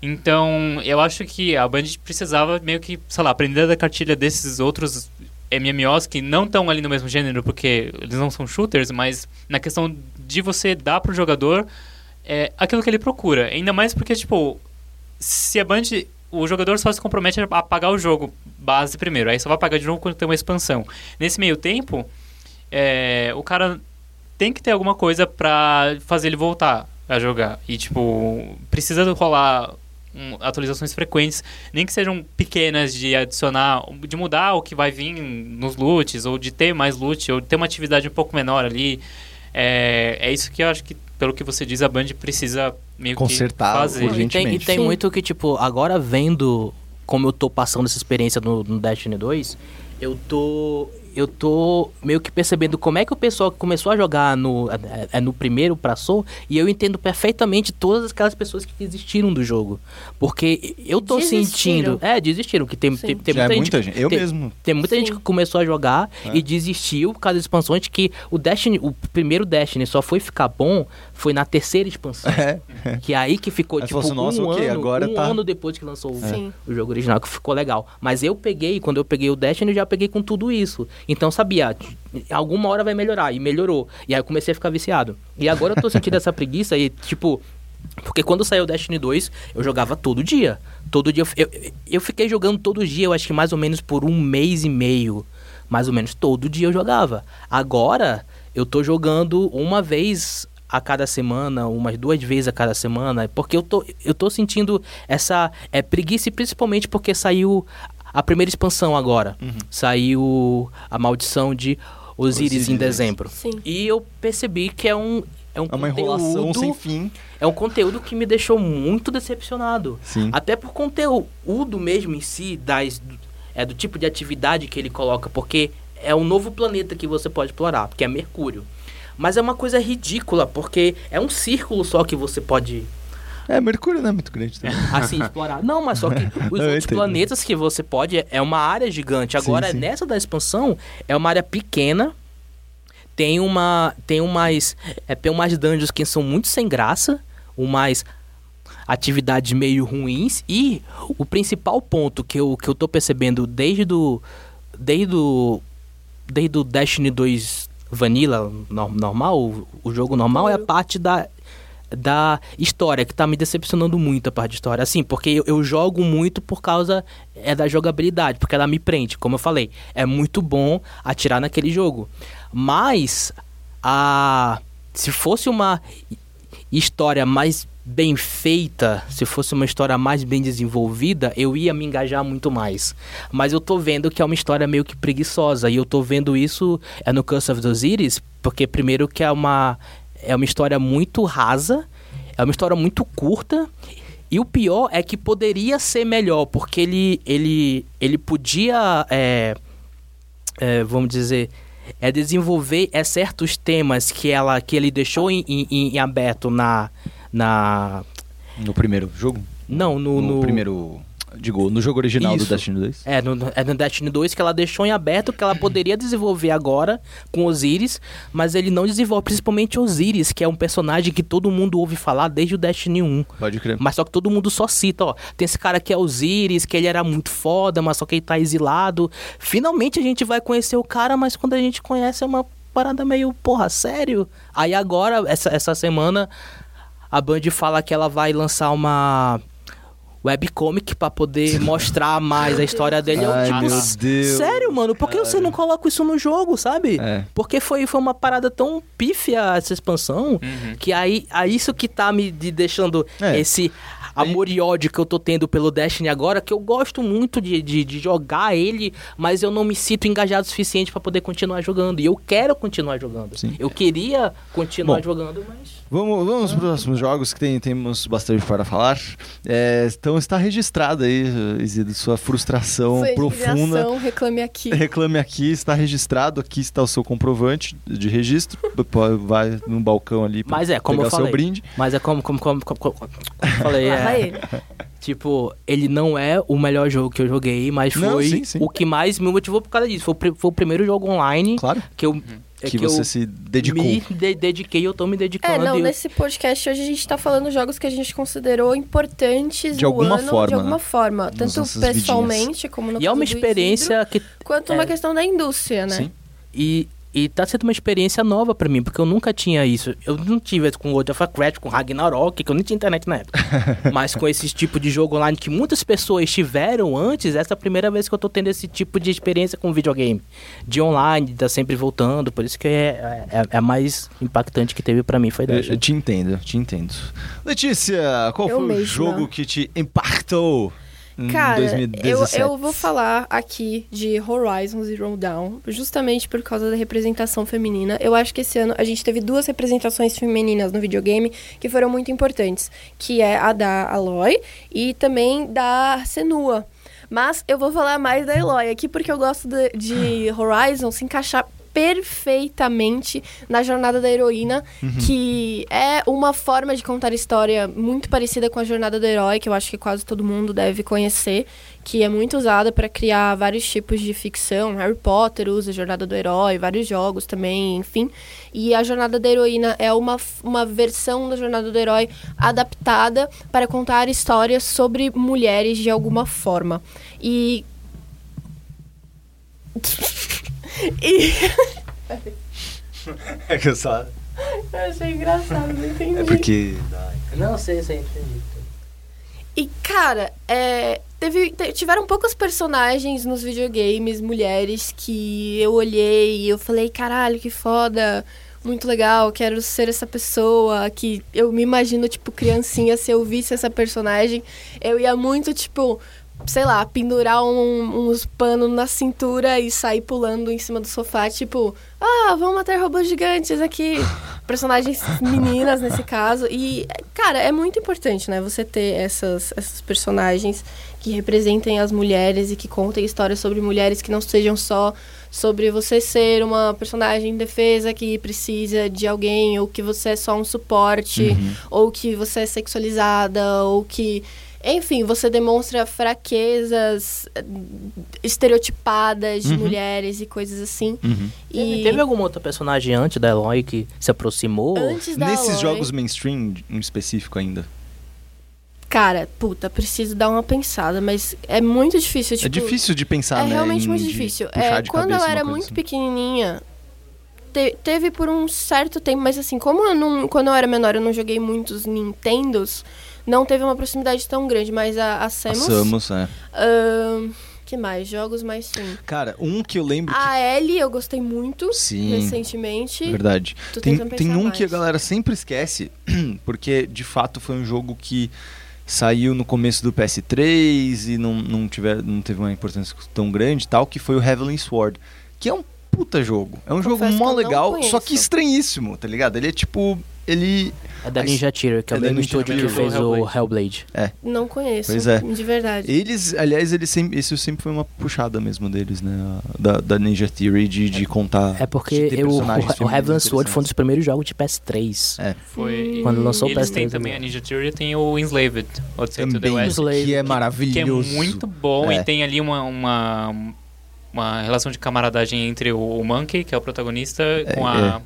Então, eu acho que a Band precisava meio que, sei lá, aprender da cartilha desses outros MMOs que não estão ali no mesmo gênero, porque eles não são shooters, mas na questão de você dar pro jogador é, aquilo que ele procura. Ainda mais porque, tipo, se a Band. O jogador só se compromete a pagar o jogo base primeiro, aí só vai pagar de novo quando tem uma expansão. Nesse meio tempo, é, o cara tem que ter alguma coisa pra fazer ele voltar a jogar. E, tipo, precisa rolar um, atualizações frequentes, nem que sejam pequenas, de adicionar, de mudar o que vai vir nos loots, ou de ter mais loot, ou de ter uma atividade um pouco menor ali. É, é isso que eu acho que, pelo que você diz, a Band precisa meio Consertar que fazer. E tem, e tem muito que, tipo, agora vendo como eu tô passando essa experiência no, no Destiny 2, eu tô. Eu tô meio que percebendo como é que o pessoal que começou a jogar no, é, é no primeiro pra Soul, e eu entendo perfeitamente todas aquelas pessoas que desistiram do jogo. Porque eu tô Desistiram. sentindo. É, desistiram, que tem, tem, tem é muita, muita gente. gente. Eu tem- mesmo. Tem muita Sim. gente que começou a jogar É. e desistiu por causa das expansões que o Destiny, o primeiro Destiny só foi ficar bom foi na terceira expansão. É. Que é aí que ficou, Aí tipo, assim, nossa, um, ok, ano, agora um tá- ano depois que lançou o, o jogo original, que ficou legal. Mas eu peguei, quando eu peguei o Destiny, eu já peguei com tudo isso. Então, sabia, alguma hora vai melhorar. E melhorou. E aí eu comecei a ficar viciado. E agora eu tô sentindo essa preguiça e, tipo... Porque quando saiu o Destiny 2, eu jogava todo dia. Todo dia. Eu, eu, eu fiquei jogando todo dia, eu acho que mais ou menos por um mês e meio. Mais ou menos todo dia eu jogava. Agora, eu tô jogando uma vez a cada semana, umas duas vezes a cada semana, porque eu tô, eu tô sentindo essa é, preguiça, principalmente porque saiu a primeira expansão agora. Saiu a maldição de Osiris, Osiris. em dezembro. Sim. E eu percebi que é um, é um É uma enrolação conteúdo- sem fim. é um conteúdo que me deixou muito decepcionado. Sim. Até por conteúdo mesmo em si, das, é do tipo de atividade que ele coloca, porque é um novo planeta que você pode explorar, que é Mercúrio. Mas é uma coisa ridícula, porque é um círculo só que você pode, É, Mercúrio não é muito grande também. (laughs) assim, explorar. Não, mas só que (laughs) os Eu outros planetas que você pode, é uma área gigante. Agora, sim. nessa da expansão, é uma área pequena, tem uma tem umas é, tem umas dungeons que são muito sem graça, umas atividades meio ruins e o principal ponto que eu, que eu tô percebendo desde do desde do desde o Destiny 2 Vanilla no- normal, o, o jogo normal é a parte da da história que tá me decepcionando muito a parte de história, assim, porque eu, eu jogo muito por causa é da jogabilidade, porque ela me prende, como eu falei, é muito bom atirar naquele jogo. Mas a se fosse uma história mais bem feita, se fosse uma história mais bem desenvolvida, eu ia me engajar muito mais. Mas eu tô vendo que é uma história meio que preguiçosa e eu tô vendo isso é no Curse of the Osiris, porque primeiro que é uma é uma história muito rasa, é uma história muito curta. E o pior é que poderia ser melhor, porque ele ele ele podia é, é, vamos dizer, é desenvolver é, certos temas que ela que ele deixou em, em, em aberto na na No primeiro jogo? não no, No, no primeiro. Digo, no jogo original Isso. do Destiny 2. É no, é no Destiny 2 que ela deixou em aberto que ela poderia desenvolver agora com Osiris, mas ele não desenvolve, principalmente Osiris, que é um personagem que todo mundo ouve falar desde o Destiny 1. Pode crer. Mas só que todo mundo só cita, ó. Tem esse cara que é Osiris, que ele era muito foda, mas só que ele tá exilado. Finalmente a gente vai conhecer o cara, mas quando a gente conhece é uma parada meio, porra, sério? Aí agora, essa, essa semana, a Band fala que ela vai lançar uma webcomic pra poder (laughs) mostrar mais a história dele. Eu, Ai, tipo, meu Deus, Sério, mano? Por que você não coloca isso no jogo, sabe? É. Porque foi, foi uma parada tão pífia essa expansão Uhum. que aí, aí isso que tá me de- deixando É. esse amor e ódio que eu tô tendo pelo Destiny agora, que eu gosto muito de, de, de jogar ele, mas eu não me sinto engajado o suficiente pra poder continuar jogando. E eu quero continuar jogando. Sim. Eu queria continuar Bom. jogando, mas. Vamos, vamos para os próximos jogos que tem, temos bastante para falar. É, então está registrada aí, Isidro, sua frustração Sua profunda. reclame aqui. Reclame aqui, está registrado, aqui está o seu comprovante de registro. Vai no balcão ali pra Mas é, como pegar eu o seu brinde. Mas é como, como, como, como, como- falei, Lá (laughs) é, ele. (laughs) tipo, ele não é o melhor jogo que eu joguei, mas Não, foi sim, sim. o que mais me motivou por causa disso. Foi, foi o primeiro jogo online Claro, que eu, é que, que você eu se dedicou. me de- dediquei, eu tô me dedicando. É, não, eu- nesse podcast hoje a gente tá falando jogos que a gente considerou importantes De no alguma ano, forma, de alguma né? forma. Tanto pessoalmente, como no E é uma experiência que. Isidro, quanto é. uma questão da indústria, né? Sim. E, e tá sendo uma experiência nova pra mim, porque eu nunca tinha isso. Eu não tive com World of Warcraft, com Ragnarok, que eu nem tinha internet na época. (laughs) Mas com esse tipo de jogo online que muitas pessoas tiveram antes, essa é a primeira vez que eu tô tendo esse tipo de experiência com videogame. De online, tá sempre voltando. Por isso que é, é, é a mais impactante que teve pra mim, foi dessa. eu te entendo, te entendo. Letícia, qual Eu foi o mesma. jogo que te impactou Cara, eu, 2017? eu vou falar aqui de Horizon Zero Dawn, justamente por causa da representação feminina. Eu acho que esse ano a gente teve duas representações femininas no videogame que foram muito importantes, que é a da Aloy e também da Senua. Mas eu vou falar mais da Eloy aqui porque eu gosto de, de (laughs) Horizon se encaixar perfeitamente na jornada da heroína, que é uma forma de contar história muito parecida com a jornada do herói, que eu acho que quase todo mundo deve conhecer, que é muito usada para criar vários tipos de ficção. Harry Potter usa a jornada do herói, vários jogos também, enfim. E a jornada da heroína é uma, uma versão da jornada do herói adaptada para contar histórias sobre mulheres de alguma forma. E e (laughs) É que eu só... eu achei engraçado, não entendi. É porque... Não sei, sei, entendi. E, cara, é, teve, te- tiveram poucos personagens nos videogames, mulheres, que eu olhei e eu falei, caralho, que foda, muito legal, quero ser essa pessoa, que eu me imagino, tipo, criancinha, se eu visse essa personagem, eu ia muito, tipo, sei lá, pendurar um- uns panos na cintura e sair pulando em cima do sofá, tipo, ah, vamos matar robôs gigantes aqui. (laughs) Personagens meninas nesse caso. E, cara, é muito importante, né? Você ter essas, essas personagens que representem as mulheres e que contem histórias sobre mulheres que não sejam só sobre você ser uma personagem em defesa que precisa de alguém, ou que você é só um suporte, ou que você é sexualizada, ou que. Enfim, você demonstra fraquezas eh, estereotipadas de Uhum. mulheres e coisas assim. Uhum. Teve, E teve alguma outra personagem antes da Eloy que se aproximou? antes da Nesses Aloy- jogos mainstream, em específico ainda. Cara, puta, preciso dar uma pensada, mas é muito difícil, tipo... é difícil de pensar, É né? realmente em- muito difícil. É, quando eu era muito assim. pequenininha, te- teve por um certo tempo, mas assim, como eu não, quando eu era menor eu não joguei muitos Nintendos, não teve uma proximidade tão grande, mas a, a Samus... Samus, é. ahn, que mais? Jogos mais sim. Cara, um que eu lembro A Ellie eu gostei muito que... Sim, recentemente. verdade. Tô Tem, tem um mais. que a galera sempre esquece, (clears throat) porque de fato foi um jogo que saiu no começo do PS3 e não, não, tiver, não teve uma importância tão grande e tal, que foi o Heavenly Sword, que é um puta jogo. É um jogo Confesso mó eu não legal, conheço. só que estranhíssimo, tá ligado? Ele é tipo ele. É da Ninja Theory, que é é o mesmo estúdio que fez o Hellblade. Hellblade. Não conheço. Pois é. De verdade. Eles, aliás, eles sempre, isso sempre foi uma puxada mesmo deles, né? Da, da Ninja Theory de, de contar. É porque eu, o, Heaven's Sword foi um dos primeiros jogos de PS3. É, Foi. Quando lançou o eles PS3. têm também, a Ninja Theory tem o Enslaved, Odyssey to the também, West, que é maravilhoso. que é muito bom É. e tem ali uma, uma, uma relação de camaradagem entre o, o Monkey, que é o protagonista, com a...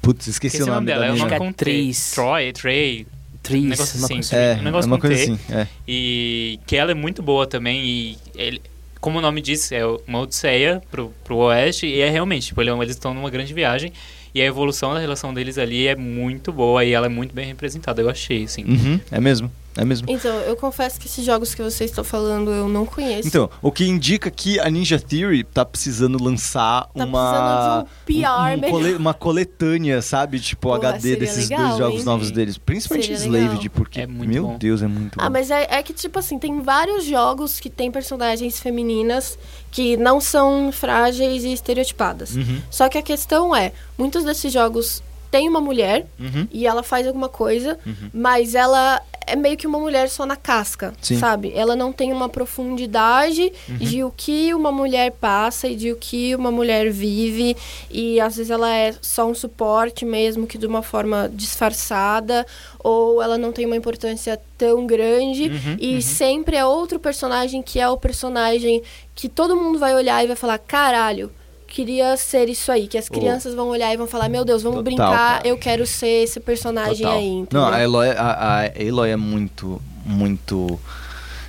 Putz, esqueci Esqueci o nome dela, da é uma é com T. Tris. Troy, Trey, Tris, Um negócio uma assim. coisa É, um negócio é uma com coisa T. assim. É. e que ela é muito boa também e ele, como o nome diz, é uma odisseia pro, pro oeste e é realmente, tipo, é eles estão numa grande viagem e a evolução da relação deles ali é muito boa e ela é muito bem representada, eu achei, assim. Uhum, é mesmo. É mesmo. Então, eu confesso que esses jogos que vocês estão falando eu não conheço. Então, o que indica que a Ninja Theory tá precisando lançar Tá uma. precisando de um PR um melhor. cole- uma coletânea, sabe? Tipo, Pô, HD desses legal, dois jogos hein? novos deles. Principalmente Seria legal. Slaved, porque, É muito meu bom. Deus, é muito bom. Ah, mas é, é que, tipo assim, tem vários jogos que tem personagens femininas que não são frágeis e estereotipadas. Uhum, Só que a questão é, muitos desses jogos têm uma mulher uhum, e ela faz alguma coisa, uhum. mas ela é meio que uma mulher só na casca, Sim. sabe? Ela não tem uma profundidade Uhum. de o que uma mulher passa e de o que uma mulher vive. E às vezes ela é só um suporte mesmo, que de uma forma disfarçada, ou ela não tem uma importância tão grande. Uhum, e uhum. sempre é outro personagem que é o personagem que todo mundo vai olhar e vai falar: caralho. Queria ser isso aí, que as Oh. crianças vão olhar e vão falar: Meu Deus, vamos Total, brincar, cara. eu quero ser esse personagem Total. aí. entendeu? Não, a Eloy, a, a Eloy é muito, muito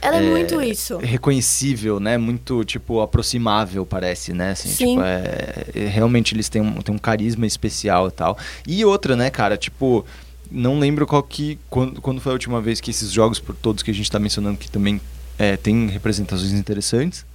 Ela é, é, muito isso. reconhecível, né? Muito, tipo, aproximável, parece, né? Assim, Sim. Tipo, é- realmente eles têm um, têm um carisma especial e tal. E outra, né, cara? Tipo, não lembro qual que... Quando, quando foi a última vez que esses jogos, por todos que a gente tá mencionando, que também é, tem representações interessantes,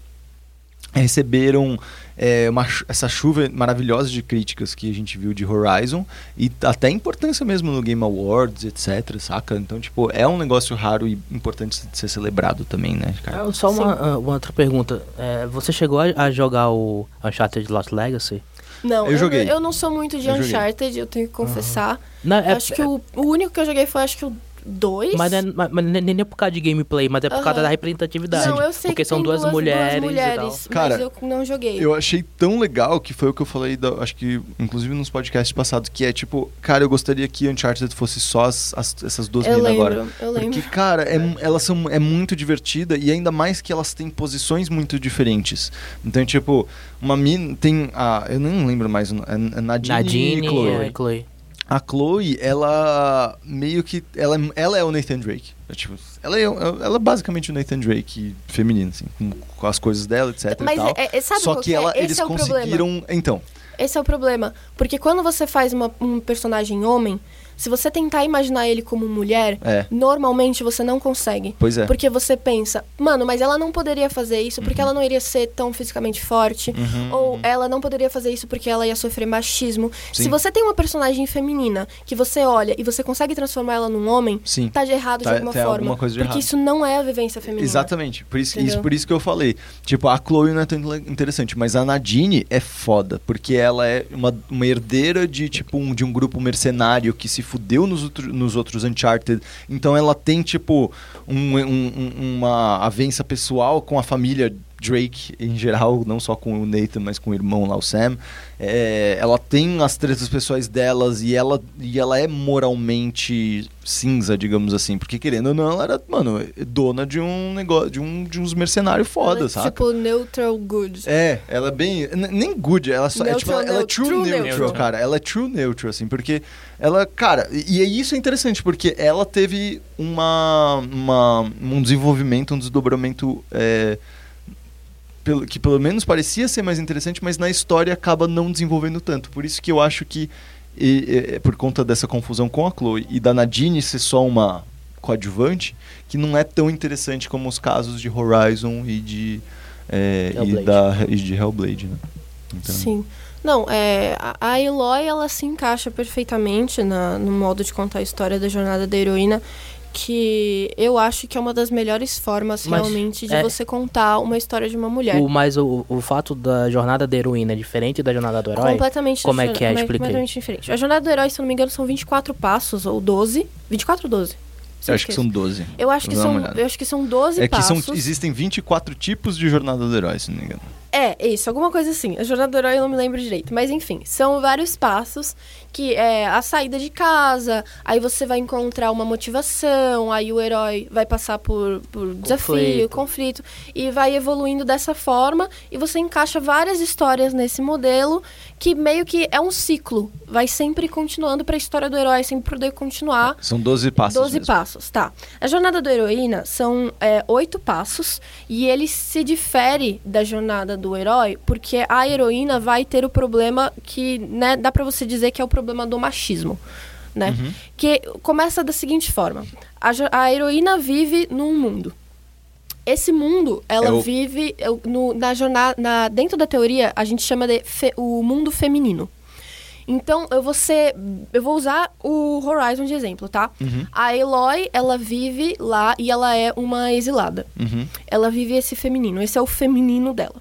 receberam é, uma essa chuva maravilhosa de críticas que a gente viu de Horizon e até importância mesmo no Game Awards, etc, saca? Então, tipo, é um negócio raro e importante de ser celebrado também, né, cara? Ah, Só uma, ah, uma outra pergunta. É, você chegou a, a jogar o Uncharted Lost Legacy? Não, Eu joguei. Eu, não sou muito de Eu joguei. Uncharted, eu tenho que confessar. Não, é, acho que o, o único que eu joguei foi, acho que o 2. Mas, é, mas, mas nem nem é por causa de gameplay, mas é por causa Aham. da representatividade. Não, eu sei porque que são tem duas, mulheres, mulheres e tal. Cara, mas eu não joguei. Eu achei tão legal que foi o que eu falei, da- acho que inclusive nos podcasts passados, que é tipo, cara, eu gostaria que Uncharted fosse só as- as- essas duas Eu meninas lembro, agora. eu lembro. Porque, cara, é, elas são é muito divertida e ainda mais que elas têm posições muito diferentes. Então, tipo, uma mina tem a. Eu não lembro mais, é, é Nadine, Nadine e Chloe. e Chloe. A Chloe, ela meio que. Ela, ela é o Nathan Drake. É, tipo, ela, é, ela é basicamente o Nathan Drake feminino, assim, com, com as coisas dela, etc. Mas é- é- sabe Só que que é? ela, eles é o problema. conseguiram. Então, Esse é o problema. Porque quando você faz uma- um personagem homem, se você tentar imaginar ele como mulher, é. normalmente você não consegue. Pois é. Porque você pensa, mano, mas ela não poderia fazer isso porque ela não iria ser tão fisicamente forte. Uhum, Ou uhum. ela não poderia fazer isso porque ela ia sofrer machismo. Sim. Se você tem uma personagem feminina que você olha e você consegue transformar ela num homem, Sim. tá de errado Tá- de alguma forma. alguma coisa de porque errado. isso não é a vivência feminina. Exatamente. Por isso, Entendeu? isso, por isso que eu falei. Tipo, a Chloe não é tão interessante, mas a Nadine é foda, porque ela é uma, uma herdeira de, tipo, um, de um grupo mercenário que se fudeu nos, outro- nos outros Uncharted. Então ela tem, tipo, um- um- um- uma avença pessoal com a família Drake em geral, não só com o Nathan, mas com o irmão lá, o Sam. É, ela tem as tretas pessoais delas e ela, e ela é moralmente cinza, digamos assim. Porque querendo ou não, ela era, mano, dona de um negócio, de, um, de uns mercenários foda, Ela é saca? Tipo, neutral good. É, ela é bem. Nem good, ela só. é, tipo, Neutral, ela, ela é neutral, true, true neutral, neutral. cara. Ela é true neutral, assim, porque ela, cara, e, e isso é interessante, porque ela teve uma, uma, um desenvolvimento, um desdobramento. é, pelo- que pelo menos parecia ser mais interessante, mas na história acaba não desenvolvendo tanto. Por isso que eu acho que, e- e- por conta dessa confusão com a Chloe e da Nadine ser só uma coadjuvante, que não é tão interessante como os casos de Horizon e de, é, e Hellblade. da, e de Hellblade, né? Então, Sim. Não, é, a- a Eloy, ela se encaixa perfeitamente na, no modo de contar a história da jornada da heroína, que eu acho que é uma das melhores formas Mas, realmente de é- você contar uma história de uma mulher. O, mas o, o fato da jornada da heroína é diferente da jornada do herói? Completamente Como é que é? Explica aí. Completamente diferente. A jornada do herói, se eu não me engano, são 24 passos, ou 12. 24 ou 12? Eu acho que são 12. Eu acho que são, eu acho que são 12 É que são, passos. existem 24 tipos de jornada do herói, se não me engano. É, isso, alguma coisa assim. A jornada do herói eu não me lembro direito. Mas enfim, são vários passos que é a saída de casa, aí você vai encontrar uma motivação, aí o herói vai passar por, por desafio, conflito, e vai evoluindo dessa forma, e você encaixa várias histórias nesse modelo, que meio que é um ciclo. Vai sempre continuando pra história do herói, sempre poder continuar. São 12 passos 12 mesmo. passos, tá. A jornada da heroína são é, oito passos e ele se difere da jornada do herói porque a heroína vai ter o problema que, né, dá pra você dizer que é o problema do machismo, né? Uhum. Que começa da seguinte forma: a, a heroína vive num mundo. Esse mundo, ela É o- vive no- na jornada, na- dentro da teoria, a gente chama de fe- o mundo feminino. Então, eu vou ser, eu vou usar o Horizon de exemplo, tá? Uhum. A Eloy, ela vive lá e ela é uma exilada. Uhum. Ela vive esse feminino, esse é o feminino dela.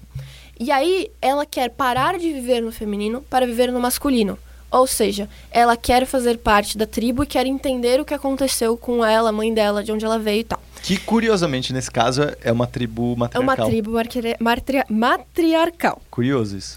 E aí, ela quer parar de viver no feminino para viver no masculino. Ou seja, ela quer fazer parte da tribo e quer entender o que aconteceu com ela, a mãe dela, de onde ela veio e tal. Que curiosamente, nesse caso, é uma tribo É uma matriarcal. tribo matri- matriarcal. Curioso isso.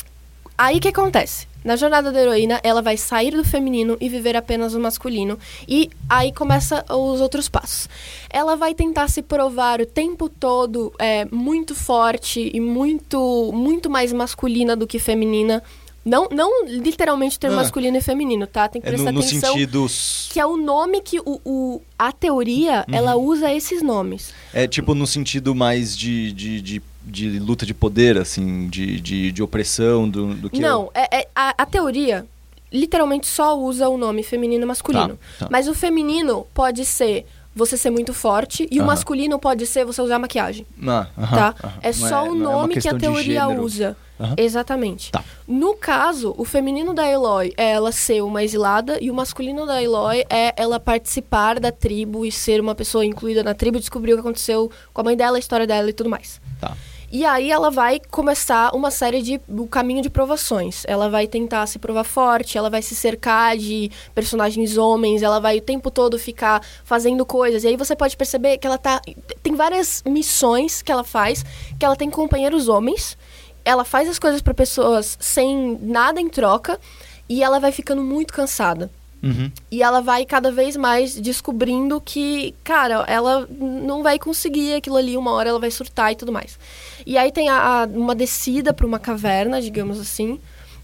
Aí o que acontece? Na jornada da heroína, ela vai sair do feminino e viver apenas o masculino. E aí começa os outros passos. Ela vai tentar se provar o tempo todo é, muito forte e muito, muito mais masculina do que feminina. Não, não literalmente ter Ah. masculino e feminino, tá? Tem que É prestar no, no atenção. sentido. Que é o nome que o, o- a teoria, Uhum. ela usa esses nomes. É tipo no sentido mais de, de, de, de luta de poder, assim, de, de, de opressão do, do que. Não, é, é- a, a teoria literalmente só usa o nome feminino e masculino. Tá, tá. Mas o feminino pode ser você ser muito forte e o Aham. masculino pode ser você usar maquiagem, Ah, aham, tá? aham. É Não só o não é nome que a teoria usa. Exatamente. Tá. No caso, o feminino da Eloy é ela ser uma exilada e o masculino da Eloy é ela participar da tribo e ser uma pessoa incluída na tribo, descobrir o que aconteceu com a mãe dela, a história dela e tudo mais. Tá. E aí ela vai começar uma série de o caminho de provações. Ela vai tentar se provar forte, ela vai se cercar de personagens homens, ela vai o tempo todo ficar fazendo coisas. E aí você pode perceber que ela tá tem várias missões que ela faz, que ela tem companheiros homens. Ela faz as coisas para pessoas sem nada em troca e ela vai ficando muito cansada. Uhum. E ela vai cada vez mais descobrindo que, cara, ela não vai conseguir aquilo ali, uma hora ela vai surtar e tudo mais. E aí tem a, a- uma descida para uma caverna, digamos assim,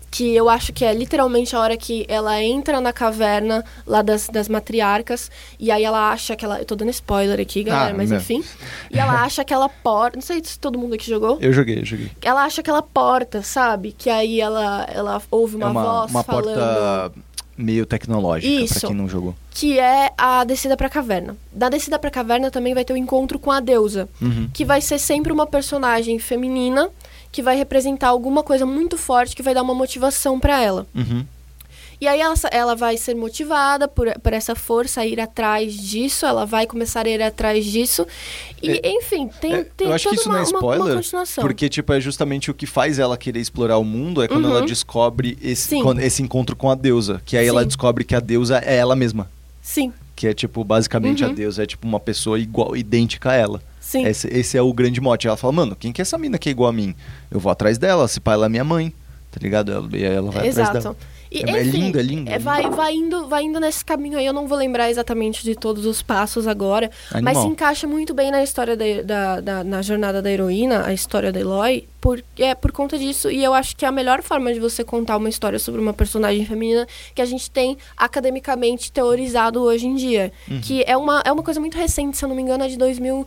que eu acho que é literalmente a hora que ela entra na caverna lá das, das matriarcas, e aí ela acha que ela. Eu tô dando spoiler aqui, galera, Ah, mas enfim. E ela acha aquela porta. Não sei se todo mundo aqui jogou. Eu joguei, eu joguei. Ela acha aquela porta, sabe? Que aí ela, ela ouve uma, é uma, voz uma falando porta meio tecnológica, pra quem não jogou. que é a descida pra caverna. Da descida pra caverna também vai ter o encontro com a deusa, Uhum. que vai ser sempre uma personagem feminina que vai representar alguma coisa muito forte que vai dar uma motivação pra ela. Uhum. E aí ela, ela vai ser motivada por, por essa força a ir atrás disso, ela vai começar a ir atrás disso. E, enfim, tem, É, tem eu acho toda que isso uma, não é uma- uma spoiler, continuação. porque tipo é justamente o que faz ela querer explorar o mundo é quando Uhum. ela descobre esse, quando- esse encontro com a deusa, que aí ela Sim. descobre que a deusa é ela mesma, Sim, que é tipo basicamente a Uhum. deusa é tipo uma pessoa igual, idêntica a ela. sim. Esse, esse é o grande mote. Ela fala, mano, quem que é essa mina que é igual a mim? Eu vou atrás dela, se pá, ela é minha mãe, tá ligado? Ela, e aí ela vai atrás dela. E, É- é enfim, lindo, é lindo, é vai, lindo. vai, indo, vai indo nesse caminho aí. Eu não vou lembrar exatamente de todos os passos agora. Mas Animal. se encaixa muito bem na história da, da, da- na jornada da heroína, a história da Eloy, por, é por conta disso. E eu acho que é a melhor forma de você contar uma história sobre uma personagem feminina que a gente tem academicamente teorizado hoje em dia. Uhum. Que é uma, é uma coisa muito recente, se eu não me engano, é de 2000,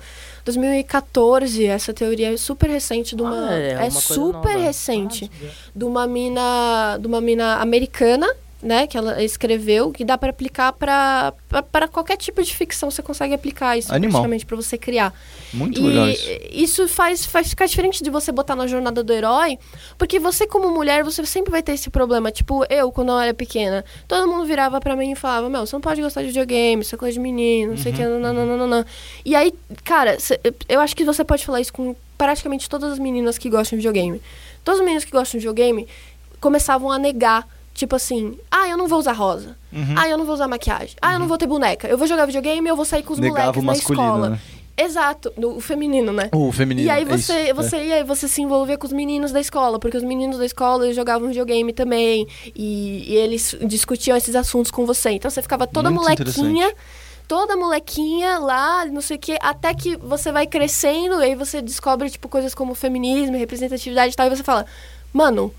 2014. Essa teoria é super recente de uma. Ah, é uma coisa super nova. recente de uma mina, de uma mina americana né, que ela escreveu, que dá pra aplicar pra qualquer tipo de ficção, você consegue aplicar isso Animal. praticamente pra você criar. Muito e legal isso. isso faz, faz ficar diferente de você botar na jornada do herói, porque você, como mulher, você sempre vai ter esse problema. Tipo, eu, quando eu era pequena, todo mundo virava pra mim e falava: Meu, você não pode gostar de videogame, isso é coisa de menino, não sei o que, Uhum, nananana. E aí, cara, eu acho que você pode falar isso com praticamente todas as meninas que gostam de videogame. Todas as meninas que gostam de videogame começavam a negar. Tipo assim, ah, eu não vou usar rosa. Uhum. Ah, eu não vou usar maquiagem. Ah, eu não vou ter boneca. Eu vou jogar videogame e eu vou sair com os Negava moleques na escola. né? Exato, o feminino, né? O feminino. E aí é você, isso, você ia, você se envolvia com os meninos da escola, porque os meninos da escola eles jogavam videogame também, e, e eles discutiam esses assuntos com você. Então você ficava toda Muito molequinha, toda molequinha lá, não sei o quê, até que você vai crescendo, e aí você descobre, tipo, coisas como feminismo, representatividade e tal, e você fala, mano.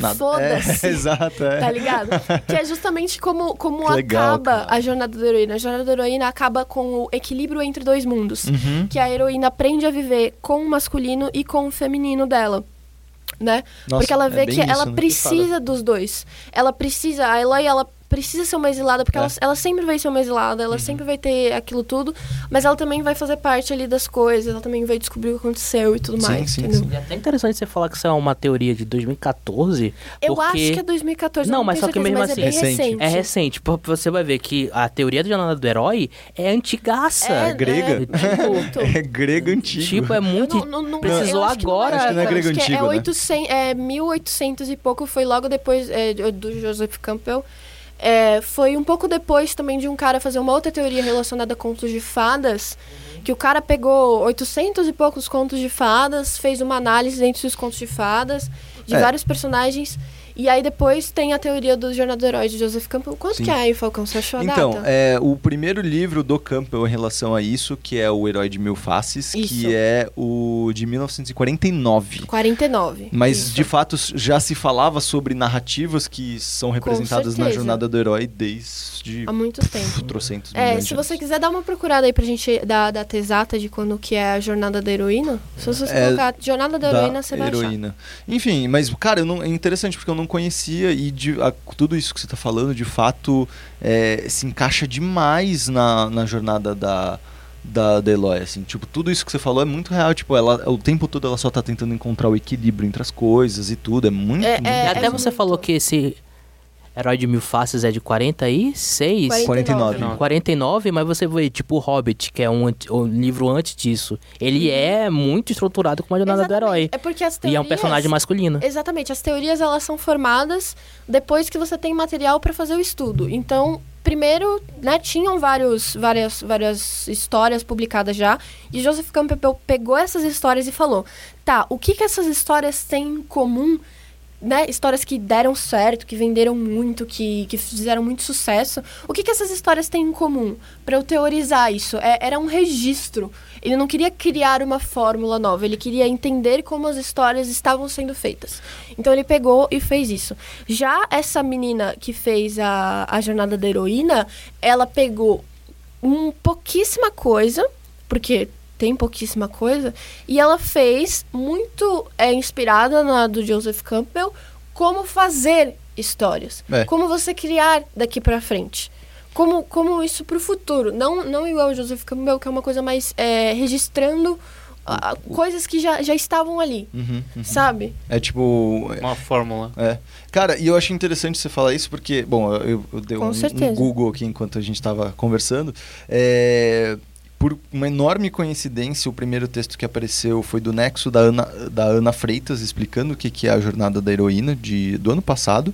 Foda-se. É, (laughs) exato, é. Tá ligado? que é justamente como, como Que legal, acaba cara. a jornada da heroína. A jornada da heroína acaba com o equilíbrio entre dois mundos. Uhum. Que a heroína aprende a viver com o masculino e com o feminino dela. Né? Nossa, porque ela é vê bem que isso, ela né? precisa dos dois. Ela precisa, a Eloy, ela precisa ser uma exilada, porque É. ela, ela sempre vai ser uma exilada, Uhum. ela sempre vai ter aquilo tudo, mas ela também vai fazer parte ali das coisas, ela também vai descobrir o que aconteceu e tudo Sim, mais. sim, entendeu? sim. E é até interessante você falar que isso é uma teoria de 2014. Eu porque... acho que é 2014, eu Não, não, mas só que mesmo mas assim- é bem Recente. recente. É recente, porque você vai ver que a teoria da jornada do herói é antigaça. É, grega? é, muito. (laughs) É grego antigo. Tipo, é muito. Eu não- não- não- precisou eu acho que não agora. é Acho que não é antigo, é, né? 800, é 1800 e pouco, foi logo depois é, do Joseph Campbell. É, foi um pouco depois também de um cara fazer uma outra teoria relacionada a contos de fadas, que o cara pegou 800 e poucos contos de fadas, fez uma análise dentro dos contos de fadas, de É. vários personagens, e aí depois tem a teoria do Jornada do Herói de Joseph Campbell. Quanto Sim. que é aí, Falcão? Você achou a Então, data? é, o primeiro livro do Campbell em relação a isso, que é o Herói de Mil Faces, Isso. que é o de 1949. 49. Mas, Isso. de fato, já se falava sobre narrativas que são representadas na jornada do herói desde Há muito tempo. trocentos É, se você anos. quiser dar uma procurada aí pra gente dar a data exata de quando que é a jornada da heroína, se você É, colocar jornada da heroína, você vai achar. heroína. Enfim, mas, cara, não, é interessante porque eu não conhecia e de- a- tudo isso que você tá falando, de fato, é, se encaixa demais na, na jornada da, da, da Eloy, assim. Tipo, tudo isso que você falou é muito real. Tipo, ela, o tempo todo ela só tá tentando encontrar o equilíbrio entre as coisas e tudo. É muito, É, muito é, até você falou que esse herói de mil faces é de 46? 49. 49. 49, mas você vê, tipo, o Hobbit, que é um, um livro antes disso. Ele é muito estruturado com a jornada do herói. É porque as E teorias... é um personagem masculino. Exatamente, as teorias elas são formadas depois que você tem material para fazer o estudo. Então, primeiro, né, tinham vários, várias, várias histórias publicadas já, e Joseph Campbell pegou essas histórias e falou: tá, o que, que essas histórias têm em comum? Né, histórias que deram certo, que venderam muito, que, que fizeram muito sucesso. O que, que essas histórias têm em comum? Para eu teorizar isso, é- era um registro. Ele não queria criar uma fórmula nova, ele queria entender como as histórias estavam sendo feitas. Então ele pegou e fez isso. Já essa menina que fez a, a jornada da heroína, ela pegou um pouquíssima coisa, porque tem pouquíssima coisa, e ela fez muito é, inspirada na do Joseph Campbell como fazer histórias, É. como você criar daqui pra frente. Como, como isso pro futuro. Não, não igual o Joseph Campbell, que é uma coisa mais é, registrando ah, coisas que já, já estavam ali, Uhum, uhum. sabe? É tipo. Uma fórmula. É. Cara, e eu achei interessante você falar isso porque, bom, eu, eu dei um, um. Google aqui enquanto a gente estava conversando. É, por uma enorme coincidência, o primeiro texto que apareceu foi do Nexo da Ana, da Ana Freitas, explicando o que, que é a jornada da heroína de, do ano passado.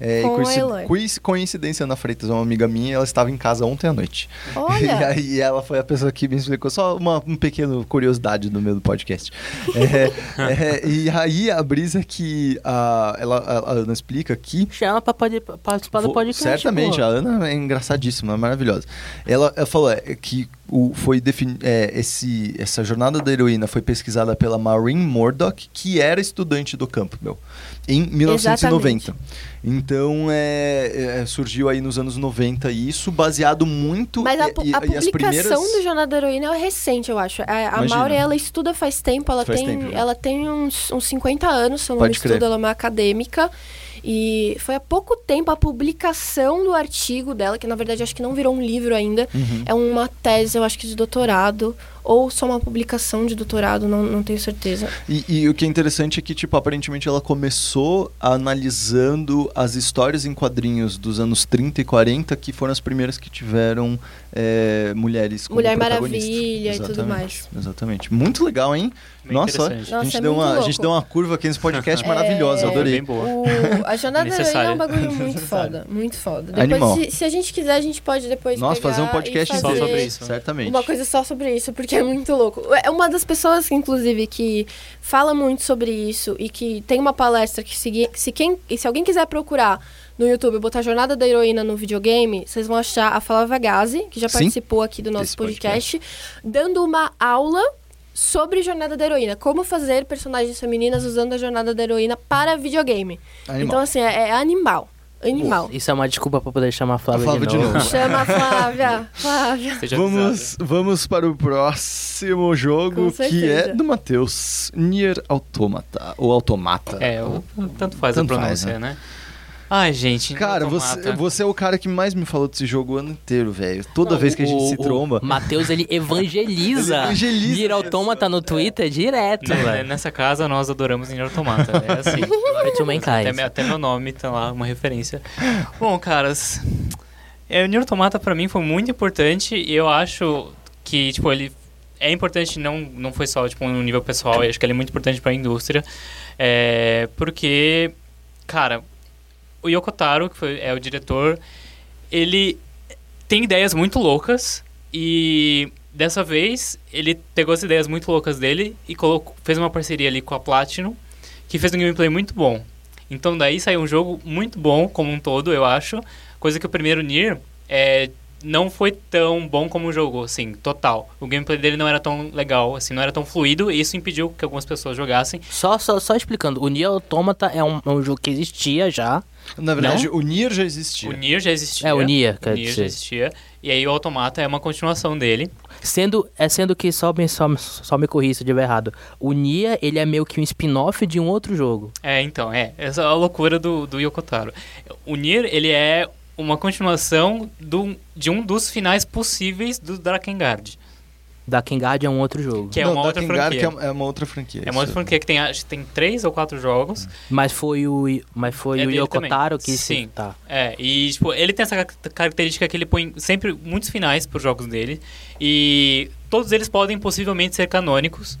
É, e Com coinci- coincidência, Ana Freitas é uma amiga minha e ela estava em casa ontem à noite. (laughs) E Olha, aí ela foi a pessoa que me explicou só uma um pequeno curiosidade no meio do podcast. É, (laughs) é, e aí a brisa que a, ela, a, a Ana explica que Chama pra pode- participar do podcast. Certamente, pô. a Ana é engraçadíssima, é maravilhosa. Ela, ela falou é, que o, foi defini é, esse, essa jornada da heroína foi pesquisada pela Maureen Murdoch, que era estudante do Campbell, em 1990. Então é, é, surgiu aí nos anos 90 isso, baseado muito mas a, a e publicação primeiras... do Jornada da Heroína é recente, eu acho. A, a. Mauri, ela estuda faz tempo, ela Faz tem, tempo, né? ela tem uns, uns 50 anos, se eu não Pode me estudo, ela é uma acadêmica. E foi há pouco tempo a publicação do artigo dela, que na verdade acho que não virou um livro ainda. Uhum. É uma tese, eu acho que de doutorado, ou só uma publicação de doutorado, não, não tenho certeza. E, e o que é interessante é que, tipo, aparentemente ela começou analisando as histórias em quadrinhos dos anos 30 e 40, que foram as primeiras que tiveram é, mulheres como Mulher. Maravilha e tudo mais. Exatamente. Muito legal, hein? Bem Nossa, a Nossa, gente, é deu uma, a gente deu uma curva aqui nesse podcast É, maravilhosa, é, adorei. Bem boa. O- a jornada (laughs) da heroína é um bagulho (laughs) muito foda, muito foda. Depois, Animal. se, se a gente quiser, a gente pode depois Nossa, pegar fazer um podcast fazer só sobre isso? Certamente. Uma coisa só sobre isso, porque é muito louco. É uma das pessoas, inclusive, que fala muito sobre isso e que tem uma palestra que se, se, quem, e se alguém quiser procurar no YouTube, botar Jornada da Heroína no videogame, vocês vão achar a Flávia Gazi, que já Sim. participou aqui do nosso Desse podcast, dando uma aula sobre Jornada da Heroína. Como fazer personagens femininas usando a Jornada da Heroína para videogame. Animal. Então, assim, é, é animal. Animal. Isso é uma desculpa pra poder chamar a Flávia, A Flávia de de novo. novo. Chama a Flávia. (laughs) Flávia. Vamos, vamos para o próximo jogo, que é do Matheus. Nier Automata. Ou Automata. É, o- tanto faz Tanto a faz, pronúncia, né? Ai, gente. Cara, Automata. você, você é o cara que mais me falou desse jogo o ano inteiro, velho. Toda vez que a gente O- se o tromba. Matheus, ele evangeliza. Ele evangeliza Nier Automata no Twitter direto, Né, velho. Nessa casa nós adoramos Nier Automata. É assim. (laughs) Até, até meu nome tá lá, uma referência. Bom, caras, é, o Nier Automata pra mim foi muito importante e eu acho que, tipo, ele é importante, não, não foi só, tipo, no nível pessoal, eu acho que ele é muito importante pra indústria, é, porque, cara, o Yoko Taro, que foi, é o diretor, ele tem ideias muito loucas e dessa vez ele pegou as ideias muito loucas dele e colocou, fez uma parceria ali com a Platinum, que fez um gameplay muito bom. Então daí saiu um jogo muito bom como um todo, eu acho. Coisa que o primeiro Nier é, não foi tão bom como o jogo, assim, total. O gameplay dele não era tão legal, assim, não era tão fluido, e isso impediu que algumas pessoas jogassem. Só, só, só explicando, o Nier Automata é um, é um jogo que existia já. Na verdade, o Nier já existia. O Nier já existia. É, o Nier, O quer Nier já dizer. existia. E aí o Automata é uma continuação dele. Sendo, é sendo que, só me, só, só me corri se eu estiver errado, o Nier, ele é meio que um spin-off de um outro jogo. É, então, é. Essa é a loucura do, do Yokotaro. O Nier, ele é uma continuação do, de um dos finais possíveis do Drakengard. Da Kengard é um outro jogo. Que é Não, uma outra Drakengard, franquia. que é é uma outra franquia. É uma outra franquia que tem, acho que tem três ou quatro jogos. Mas foi o, mas foi É o Yokotaro também. que Sim. se... Tá. É, e tipo, ele tem essa ca- característica que ele põe sempre muitos finais pros jogos dele. E todos eles podem possivelmente ser canônicos.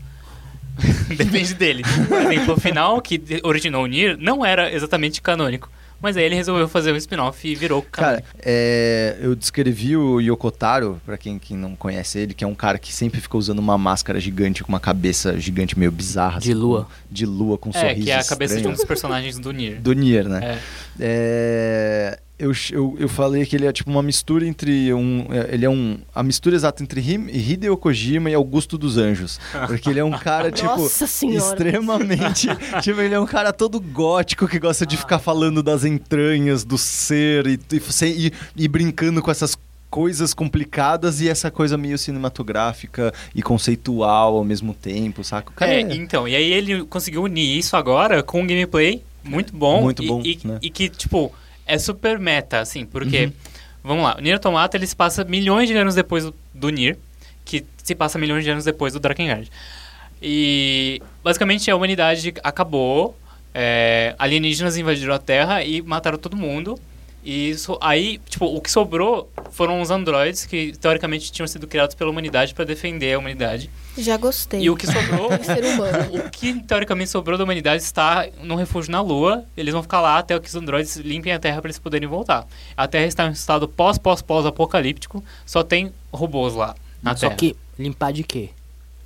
(laughs) Depende dele. Por exemplo, o final que originou o Nier não era exatamente canônico. Mas aí ele resolveu fazer um spin-off e virou Cara, é, eu descrevi o Yokotaro, pra quem, quem não conhece ele, que é um cara que sempre fica usando uma máscara gigante com uma cabeça gigante meio bizarra. De assim, lua. com- de lua, com um é, sorriso que é a cabeça de um estranho. dos personagens do Nier. Do Nier, né? É. É, eu, eu, eu falei que ele é tipo uma mistura entre um. é, Ele é um. A mistura exata entre Him- Hideo Kojima e Augusto dos Anjos. Porque ele é um cara, (laughs) tipo. Nossa senhora. Extremamente. (laughs) tipo, ele é um cara todo gótico que gosta de ficar falando das entranhas do ser e, e, e- e brincando com essas coisas complicadas e essa coisa meio cinematográfica e conceitual ao mesmo tempo, saca? É, é- então, e aí ele conseguiu unir isso agora com um gameplay muito bom. Muito e- bom, E, né? e que, tipo, é super meta, assim, porque, Uhum. vamos lá, o Nier Automata, ele se passa milhões de anos depois do, do Nier, que se passa milhões de anos depois do Drakengard. E, basicamente, a humanidade acabou, é, alienígenas invadiram a Terra e mataram todo mundo. E isso, aí, tipo, o que sobrou foram os androides que, teoricamente, tinham sido criados pela humanidade para defender a humanidade. Já gostei. E o que sobrou Um (laughs) ser humano. o que teoricamente sobrou da humanidade está num refúgio na Lua. Eles vão ficar lá até que os androides limpem a Terra para eles poderem voltar. A Terra está em um estado pós, pós, pós apocalíptico. Só tem robôs lá na Só Terra. que limpar de quê?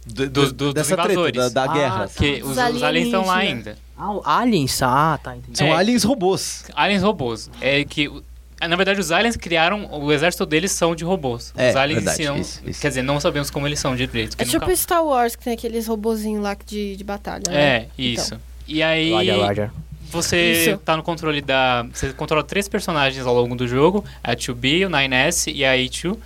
do- dos- do- dos dessa treta, invasores. da, da Ah, guerra. tá. Que Os os, aliens estão lá ainda. Ah, aliens? Ah, tá, entendi. São É. aliens robôs. Aliens robôs. É que o- na verdade, os aliens criaram. O exército deles são de robôs. É, os aliens verdade, são. isso, isso. Quer dizer, não sabemos como eles são direito. É tipo nunca- Star Wars, que tem aqueles robozinhos lá de, de batalha, né? É, isso. E aí. Roger, Roger. Você Isso. tá no controle da. Você controla três personagens ao longo do jogo: a 2B, o 9S e a A2.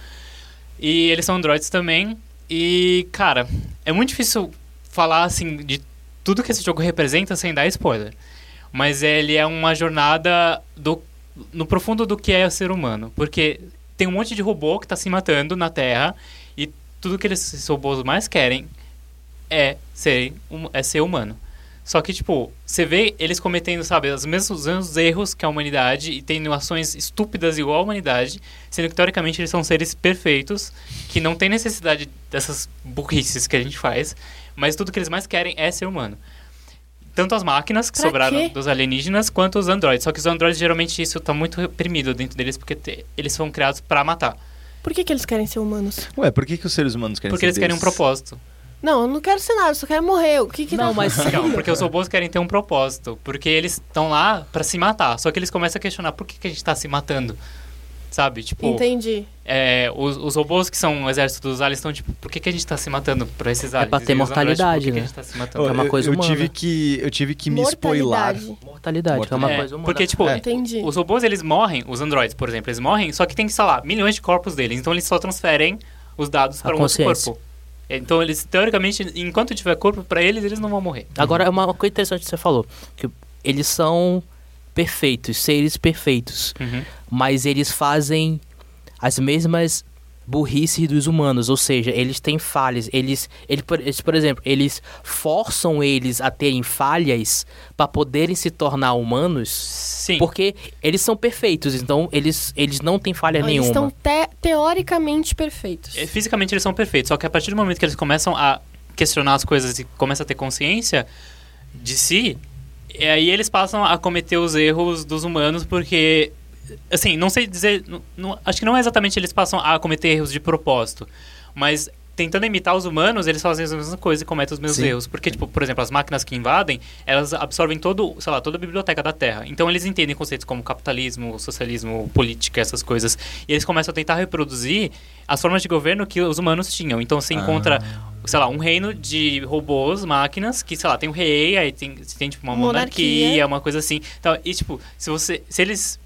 E eles são androids também. E, cara, é muito difícil falar assim de tudo que esse jogo representa sem dar spoiler. mas ele é uma jornada do, no profundo do que é o ser humano. Porque tem um monte de robô que tá se matando na Terra e tudo que esses robôs mais querem é ser, é ser humano. Só que, tipo, você vê eles cometendo, sabe, os mesmos erros que a humanidade e tendo ações estúpidas igual a humanidade, sendo que, teoricamente, eles são seres perfeitos, que não tem necessidade dessas burrices que a gente faz, mas tudo que eles mais querem é ser humano. Tanto as máquinas que Pra sobraram quê? dos alienígenas, quanto os androides. Só que os androides, geralmente, isso tá muito reprimido dentro deles, porque te- eles foram criados pra matar. Por que, que eles querem ser humanos? Ué, por que, que os seres humanos querem Porque ser eles querem um propósito. Não, eu não quero ser nada, eu só quero morrer. O que que Não, tá mas-? (laughs) Não, porque os robôs querem ter um propósito. Porque eles estão lá pra se matar. Só que eles começam a questionar por que, que a gente tá se matando. Sabe? Tipo, Entendi. é, os, os robôs que são o exército dos aliens estão tipo, por que, que a gente tá se matando pra esses aliens? pra ter E androides, mortalidade, por que que né? a gente tá se matando? Ô, É uma eu- coisa eu, humana. tive que eu tive que me spoilar. Mortalidade. Mortalidade, que é uma É, coisa humana. porque, tipo, É. Os robôs, eles morrem, os androides, por exemplo, eles morrem, só que tem, sei lá, milhões de corpos deles. Então eles só transferem os dados para um outro corpo. Então eles, teoricamente, enquanto tiver corpo pra eles, eles não vão morrer. Agora, é uma coisa interessante que você falou. Que eles são perfeitos, seres perfeitos. Uhum. Mas eles fazem as mesmas burrices dos humanos. Ou seja, eles têm falhas. Eles, ele, por, eles, por exemplo, eles forçam eles a terem falhas para poderem se tornar humanos. Sim. Porque eles são perfeitos. Então, eles, eles não têm falha Eles nenhuma. estão te- teoricamente perfeitos. É, Fisicamente eles são perfeitos, só que a partir do momento que eles começam a questionar as coisas e começam a ter consciência de si, é aí eles passam a cometer os erros dos humanos, porque, assim, não sei dizer, não- não- acho que não é exatamente eles passam a cometer erros de propósito, mas tentando imitar os humanos, eles fazem as mesmas coisas e cometem os mesmos Sim. erros. Porque, tipo, por exemplo, as máquinas que invadem, elas absorvem todo, sei lá, toda a biblioteca da Terra. Então eles entendem conceitos como capitalismo, socialismo, política, essas coisas. E eles começam a tentar reproduzir as formas de governo que os humanos tinham. Então você encontra, sei lá, um reino de robôs, máquinas, que, sei lá, tem um rei, aí tem, tem tipo, uma monarquia, Monarquia. uma coisa assim. Então, e, tipo, se você. Se eles.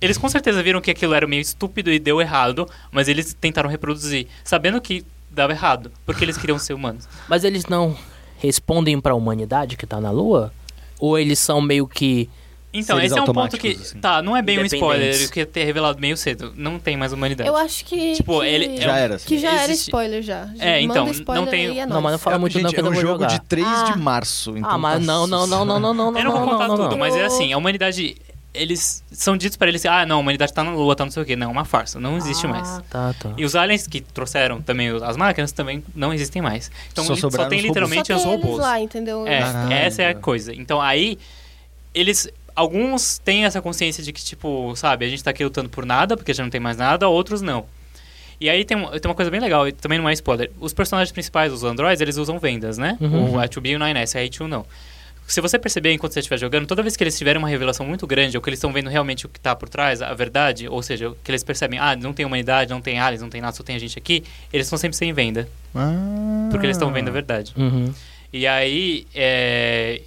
Eles com certeza viram que aquilo era meio estúpido e deu errado, mas eles tentaram reproduzir, sabendo que dava errado, porque eles queriam ser humanos. (laughs) Mas eles não respondem para a humanidade que tá na Lua? Ou eles são meio que. Então, Seres esse é um ponto que. assim. Tá, não é bem um spoiler, queria ter revelado meio cedo. Não tem mais humanidade. Eu acho que. Tipo, que- ele- Já era, assim. Que já era spoiler já. É, então, não tem- aí, é Não, mas não fala muito Gente, não que eu é um vou jogo jogar. de 3 Ah. de março. Então Ah, mas tá- não, não, não, não, não, não, não. eu não vou contar não, tudo, não. mas é assim, a humanidade. Eles são ditos para eles, ah, não, a humanidade tá na lua, tá não sei o quê. Não, é uma farsa, não existe Ah, mais. Tá, tá. E os aliens que trouxeram também as máquinas também não existem mais. Então Só só, tem os robôs. literalmente Só os tem eles robôs. lá, entendeu? É, essa é a coisa. Então aí, eles. Alguns têm essa consciência de que, tipo, sabe, a gente tá aqui lutando por nada, porque já não tem mais nada, outros não. E aí tem, tem uma coisa bem legal, e também não é spoiler. Os personagens principais, os androids, eles usam vendas, né? Uhum. O A2B e o 9S, a A2 não. Se você perceber enquanto você estiver jogando, toda vez que eles tiverem uma revelação muito grande, ou que eles estão vendo realmente o que tá por trás, a verdade, ou seja, que eles percebem, ah, não tem humanidade, não tem aliens, não tem nada, só tem a gente aqui, eles estão sempre sem venda, Ah. porque eles estão vendo a verdade. Uhum. E aí, é...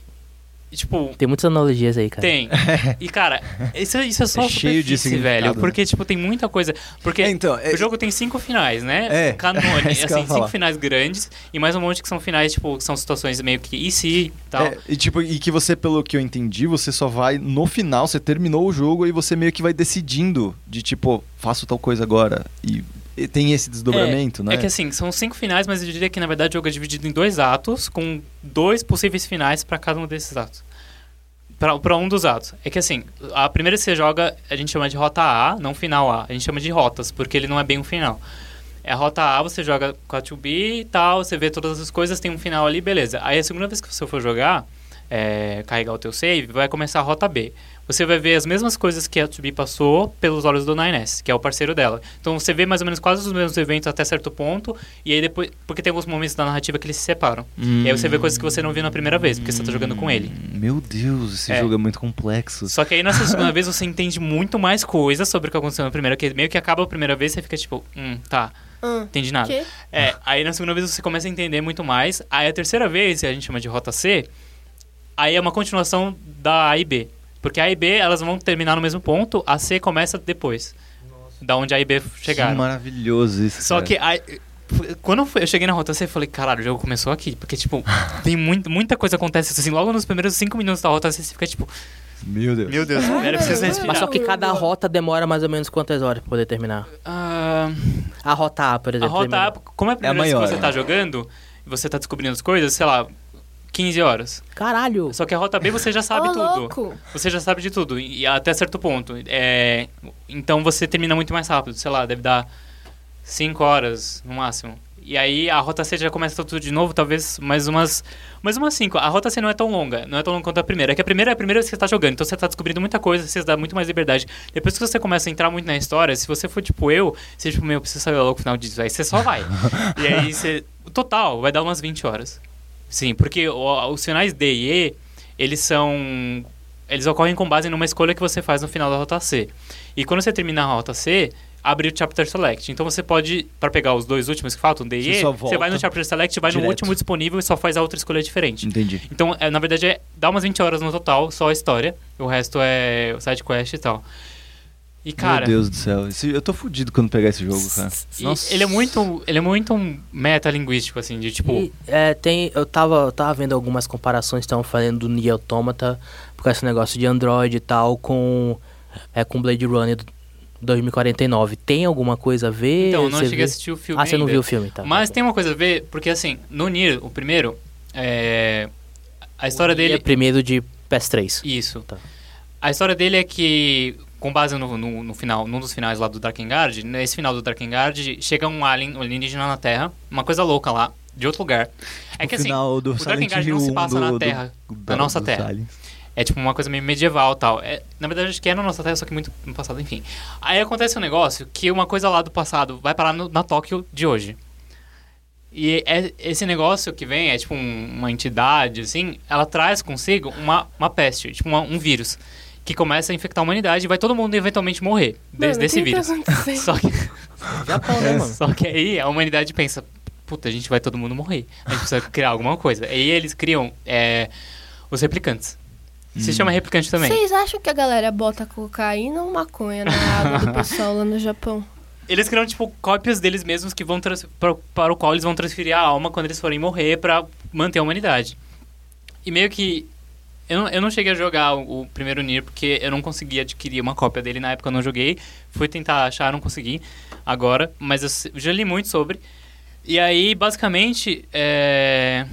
Tipo, Tem muitas analogias aí, cara. tem. (laughs) E, cara, isso, isso é só É cheio de velho. né? Porque, tipo, tem muita coisa. Porque É, então, é- o jogo tem cinco finais, né? É, (laughs) Canone, é assim, falar. cinco finais grandes. E mais um monte que são finais, tipo, que são situações meio que e se e tal. É, e, tipo, e que você, pelo que eu entendi, você só vai no final, você terminou o jogo e você meio que vai decidindo de tipo, faço tal coisa agora. E, e tem esse desdobramento, né? É que assim, são cinco finais, mas eu diria que na verdade o jogo é dividido em dois atos, com dois possíveis finais pra cada um desses atos. Pra um dos atos. É que assim, a primeira que você joga, a gente chama de rota A, não final A. A gente chama de rotas, porque ele não é bem um final. É a rota A, você joga com a 2B e tal, você vê todas as coisas, tem um final ali, beleza. Aí a segunda vez que você for jogar, é, carregar o teu save, vai começar a rota B. Você vai ver as mesmas coisas que a 2B passou pelos olhos do 9S, que é o parceiro dela. Então você vê mais ou menos quase os mesmos eventos até certo ponto, e aí depois. Porque tem alguns momentos da narrativa que eles se separam. E aí você vê coisas que você não viu na primeira vez, porque você tá jogando com ele. Hum, Meu Deus, esse É. jogo é muito complexo. Só que aí nessa segunda (laughs) vez você entende muito mais coisas sobre o que aconteceu na primeira, que meio que acaba a primeira vez você fica tipo, hum, tá, Hum, entendi nada. quê? É, aí na segunda vez você começa a entender muito mais. Aí a terceira vez, que a gente chama de rota C, aí é uma continuação da A e B. Porque A e B, elas vão terminar no mesmo ponto, a C começa depois. Da onde A e B Que chegaram. maravilhoso isso. Só cara. que, aí, Quando eu cheguei na rota C, eu falei, caralho, o jogo começou aqui. Porque, tipo, tem muito, muita coisa acontece assim. Logo nos primeiros cinco minutos da rota C, você fica tipo, Meu Deus. meu Deus, era preciso respirar. Mas só que cada rota demora mais ou menos quantas horas pra poder terminar? Ah, A rota A, por a exemplo. rota A, como é a primeira vez maior, que você né? tá jogando, e você tá descobrindo as coisas, sei lá, 15 horas. Caralho! Só que a rota B você já sabe Ô, tudo. louco. Você já sabe de tudo, e até certo ponto. É, então você termina muito mais rápido, sei lá, deve dar 5 horas no máximo. E aí a rota C já começa tudo de novo, talvez mais umas mais umas 5. A rota C não é tão longa, não é tão longa quanto a primeira. É que a primeira é a primeira vez que você tá jogando, então você tá descobrindo muita coisa, você dá muito mais liberdade. Depois que você começa a entrar muito na história, se você for tipo eu, você tipo, meu, eu preciso saber logo o final disso, aí você só vai. (laughs) e aí você. Total, vai dar umas 20 horas. Sim, porque o- os finais D e E, eles são. Eles ocorrem com base numa escolha que você faz no final da rota C. E quando você termina a rota C, abre o Chapter Select. Então você pode, para pegar os dois últimos que faltam, D e E, você vai no Chapter Select, vai no direto. último disponível e só faz a outra escolha diferente. Entendi. Então, é, na verdade, é, dá umas 20 horas no total, só a história. O resto é side quest e tal. E, cara. Meu Deus do céu. Esse- eu tô fudido quando pegar esse jogo, cara. Nossa. ele é muito. Ele é muito um metalinguístico, assim, de tipo. E, é, tem, eu tava, eu tava vendo algumas comparações, estavam falando do Nier Automata, com esse negócio de Android e tal, com, é, com Blade Runner do 2049. Tem alguma coisa a ver? Então, eu não Você cheguei vê? a assistir o filme. Ah, você não ainda. viu o filme, tá? Mas tá tem uma coisa a ver, porque assim, no Nier, o primeiro, é, a história O dele... É primeiro de PS3. Isso. Tá. A história dele é que, com base no, no, no final, num dos finais lá do Drakengard, nesse final do Drakengard, chega um alien, um alienígena na Terra, uma coisa louca lá, de outro lugar. É que assim, do o Drakengard não se 1 passa do- na do- Terra, da- na nossa Terra. aliens. É tipo uma coisa meio medieval tal. É, na verdade, acho que é na nossa terra, só que muito no passado, enfim. Aí acontece um negócio que uma coisa lá do passado vai parar no- na Tóquio de hoje. E é- esse negócio que vem é tipo um- uma entidade, assim, ela traz consigo uma, uma peste, tipo uma- um vírus. Que começa a infectar a humanidade e vai todo mundo eventualmente morrer Mano, desse tá vírus. (laughs) Só que, (laughs) Japão, né, mano? só que aí a humanidade pensa, puta, a gente vai todo mundo morrer. A gente precisa criar alguma coisa. E aí eles criam é, os replicantes. Se chama replicante também. Vocês acham que a galera bota cocaína ou maconha na água do (laughs) pessoal lá no Japão? Eles criam, tipo, cópias deles mesmos que vão pra- para o qual eles vão transferir a alma quando eles forem morrer pra manter a humanidade. E meio que. Eu não, eu não cheguei a jogar o, o primeiro Nier porque eu não consegui adquirir uma cópia dele. Na época eu não joguei. Fui tentar achar, não consegui agora. Mas eu já li muito sobre. E aí, basicamente, é...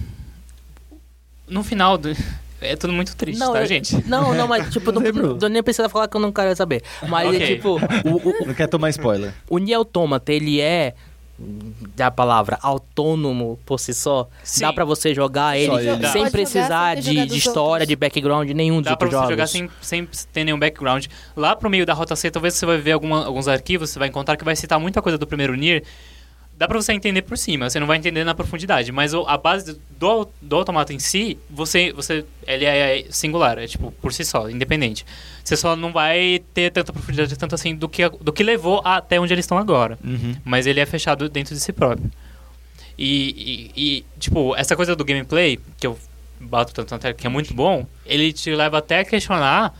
no final do. (laughs) É tudo muito triste, Não, tá, eu- gente? Não, não, mas (laughs) tipo, não, Não nem precisa falar que eu não quero saber. Mas Ok. é tipo, o, o, Não quer tomar spoiler. o Nier Automata, ele é da palavra autônomo por si só. Sim. Dá pra você jogar ele ele. Dá. sem Pode precisar jogar sem de, de história, outros. de background nenhum Dá dos pra outros você jogos. jogar sem, sem ter nenhum background. Lá pro meio da rota C, talvez você vai ver alguma- alguns arquivos, você vai encontrar que vai citar muita coisa do primeiro Nier. Dá pra você entender por cima, você não vai entender na profundidade. Mas a base do, do automata em si, você, você, ele é singular, é tipo, por si só, independente. Você só não vai ter tanta profundidade, tanto assim, do que, do que levou até onde eles estão agora. Uhum. Mas ele é fechado dentro de si próprio. E, e- e, tipo, essa coisa do gameplay, que eu bato tanto na tela, que é muito bom, ele te leva até a questionar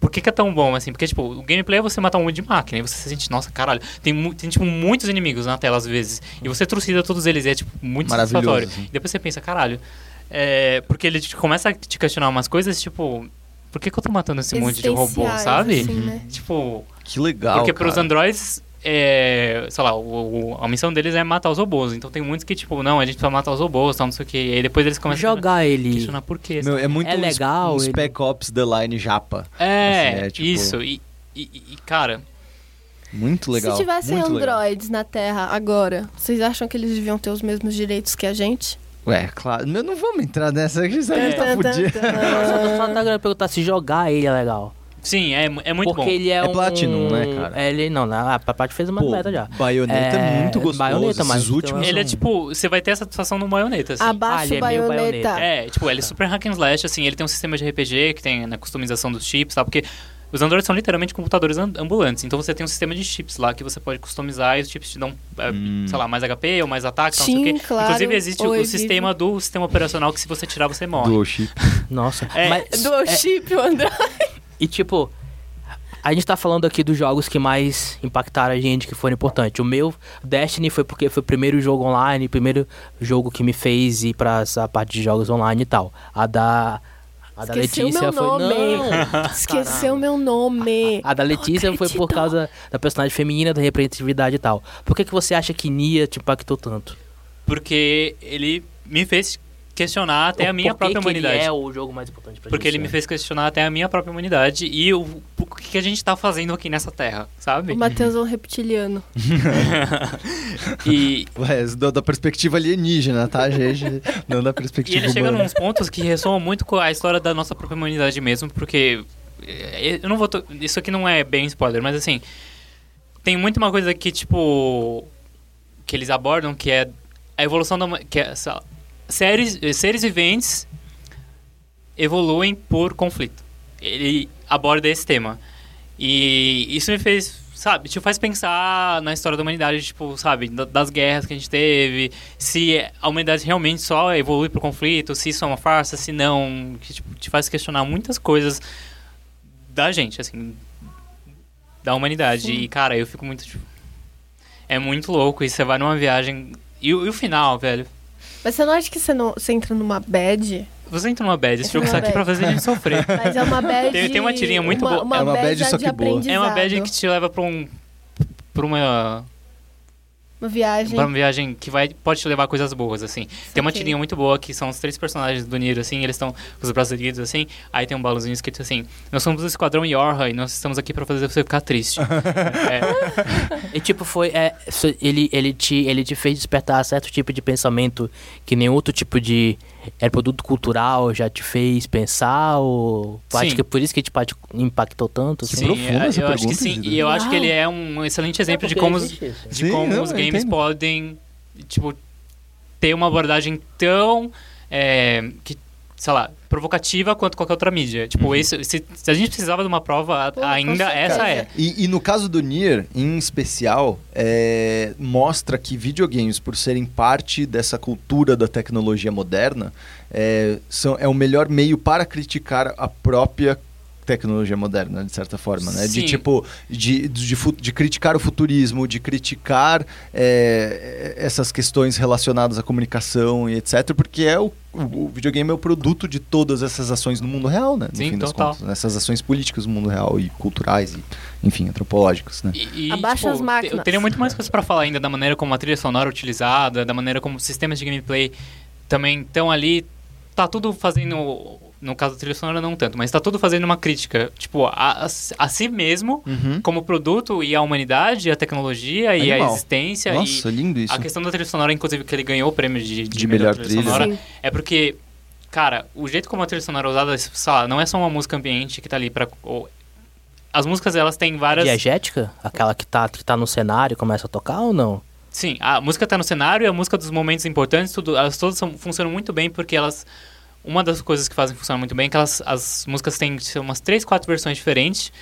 por que, que é tão bom, assim. Porque, tipo, o gameplay é você matar um monte de máquina e você se sente, nossa, caralho, tem, mu- tem tipo, muitos inimigos na tela às vezes. E você trucida todos eles e é, tipo, muito Maravilhoso, satisfatório. assim. E depois você pensa, caralho, é, porque ele te- começa a te questionar umas coisas, tipo, por que, que eu tô matando esse monte de robô, sabe? assim, né? Tipo, Que legal. porque pros cara. androids, é, sei lá, o, o- a missão deles é matar os robôs. Então tem muitos que, tipo, não, a gente precisa matar os robôs, tal, não sei o que. E aí depois eles começam Jogar a ele. questionar por quê. Meu, é muito É um legal, um ele- Spec Ops The Line japa. É, Assim, é, tipo- isso. E, e, e, cara, Muito legal. Se tivessem legal. androids na Terra agora, vocês acham que eles deviam ter os mesmos direitos que a gente? Ué, claro. Meu, não vamos entrar nessa que isso É. tá fudido. Só, só tá querendo perguntar se jogar ele é legal. Sim, é, é muito Porque bom. ele é, É um... Platinum, né, cara? É, ele, não, a parte fez uma meta já. Baioneta é, É, muito gostoso. Baioneta, mas Esses últimos Ele é tipo, você vai ter essa satisfação no baioneta, assim. Abaixo Ah, ele é meio baioneta. baioneta. É, tipo, ele é super hack and slash, assim, ele tem um sistema de RPG que tem na customização dos chips, tá? Porque os androids são literalmente computadores am- ambulantes, então você tem um sistema de chips lá que você pode customizar e os chips te dão, é, Hum. sei lá, mais HP ou mais ataque, Sim, não sei o quê. claro, Inclusive existe o, ou o sistema do sistema operacional que se você tirar você morre. Dual chip. Nossa. É, mas, Dual é, chip, o Android. E tipo, A gente tá falando aqui dos jogos que mais impactaram a gente, que foram importantes. O meu, Destiny, foi porque foi o primeiro jogo online, o primeiro jogo que me fez ir pra essa parte de jogos online e tal. A da. A da Esqueceu Letícia meu foi. nome. Não! (laughs) Esqueceu meu nome. A da Letícia foi por causa da personagem feminina, da representatividade e tal. Por que, que você acha que Nia te impactou tanto? Porque ele me fez questionar até a minha própria que humanidade. Ele é o jogo mais importante pra Porque gente. ele me fez questionar até a minha própria humanidade e o, o que a gente tá fazendo aqui nessa terra, sabe? O Matheus é um reptiliano. (laughs) E, Ué, da, da perspectiva alienígena, tá, gente? Não da e perspectiva ele chega humana. nos pontos que ressoam muito com a história da nossa própria humanidade mesmo, porque eh, eu não vou. to- Isso aqui não é bem spoiler, mas assim. Tem muito uma coisa que, tipo. que eles abordam que é a evolução da. que é, lá, séries, seres viventes evoluem por conflito. Ele aborda esse tema. E isso me fez, sabe, te faz pensar na história da humanidade, tipo, sabe, da- das guerras que a gente teve, se a humanidade realmente só evolui por conflito, se isso é uma farsa, se não, que tipo, te faz questionar muitas coisas da gente, assim, da humanidade. E, cara, eu fico muito, tipo, é muito louco, e você vai numa viagem, e, e o final, velho, Mas você não acha que você, não, você entra numa bad? você entra numa bad, esse jogo numa tá aqui pra fazer a gente sofrer. (laughs) Mas é uma bad. Tem- tem uma tirinha muito uma, boa. Uma É uma bad, bad só de que boa. É uma bad que te leva pra um. pra uma. Uma viagem. Uma viagem que vai, pode te levar a coisas boas, assim. Tem uma tirinha muito boa que são os três personagens do Nier, assim, eles estão com os braços erguidos, assim. Aí tem um balãozinho escrito assim: Nós somos o Esquadrão Yorha e nós estamos aqui pra fazer você ficar triste. (laughs) é, E tipo, foi. É, so- ele, ele, te, ele te fez despertar certo tipo de pensamento que nenhum outro tipo de é, produto cultural já te fez pensar? Ou Sim. que é por isso que te impactou tanto? assim? Que profunda é, essa eu acho que sim. E eu acho que Uau. ele é um excelente exemplo de porque como, os- de Sim, como não, os games entendo. podem, tipo, ter uma abordagem tão. é, que, sei lá, provocativa quanto qualquer outra mídia. Tipo, Uhum. esse, se, se a gente precisava de uma prova, Pô, ainda essa é. E, e no caso do Nier, em especial, é, mostra que videogames, por serem parte dessa cultura da tecnologia moderna, é, são, é o melhor meio para criticar a própria tecnologia moderna, de certa forma, né? De Sim. tipo, de, de, de criticar o futurismo, de criticar é, essas questões relacionadas à comunicação e etc, porque é o, o, videogame é o produto de todas essas ações no mundo real, né? No Sim, fim das total. contas, essas ações políticas no mundo real e culturais e, enfim, antropológicas, né? E, e, Abaixa as máquinas. Eu teria muito mais coisas pra falar ainda da maneira como a trilha sonora é utilizada, da maneira como os sistemas de gameplay também estão ali. Tá tudo fazendo. No caso da trilha sonora, não tanto, mas tá tudo fazendo uma crítica, tipo, a, a, a si mesmo, Uhum. como produto, e a humanidade, a tecnologia e a Animal. existência. Nossa, e lindo isso. a questão da trilha sonora, inclusive, que ele ganhou o prêmio de, De melhor trilha. sonora, Sim. é porque, cara, o jeito como a trilha sonora é usada, sei lá, não é só uma música ambiente que tá ali pra. ou- as músicas, elas têm várias. Diegética? Aquela que tá, que tá no cenário e começa a tocar ou não? Sim, a música tá no cenário, a música dos momentos importantes, tudo, elas todas são- funcionam muito bem porque elas. Uma das coisas que fazem funcionar muito bem é que elas, as músicas têm umas três, quatro versões diferentes.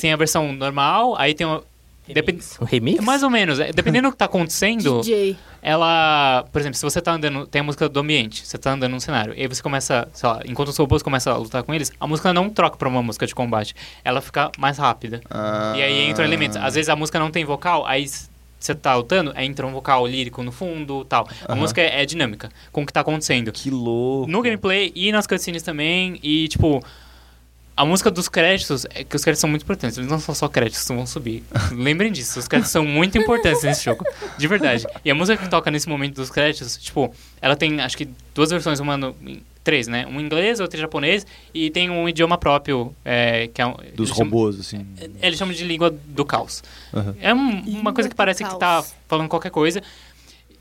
Tem a versão normal, aí tem uma. Depend, Um remix? mais ou menos, é, dependendo do que tá acontecendo, (laughs) DJ. ela. Por exemplo, se você tá andando. Tem a música do ambiente, você tá andando num cenário, e aí você começa, sei lá, enquanto os robôs começam a lutar com eles, a música não troca pra uma música de combate. Ela fica mais rápida. Ah. E aí entram elementos. Às vezes a música não tem vocal, aí você tá lutando, aí entra um vocal lírico no fundo tal. A música é, é dinâmica com o que tá acontecendo. Que louco. No gameplay e nas cutscenes também. E tipo. A música dos créditos, é que os créditos são muito importantes. Eles não são só créditos que vão subir. (laughs) Lembrem disso, os créditos são muito importantes nesse jogo. De verdade. E a música que toca nesse momento dos créditos, tipo, ela tem acho que duas versões, uma no. Três, né? Um inglês, outro japonês, e tem um idioma próprio, é, que é um, Dos chamam- robôs, assim. eles chamam de língua do caos. Aham. É um- uma coisa que parece que tá falando qualquer coisa.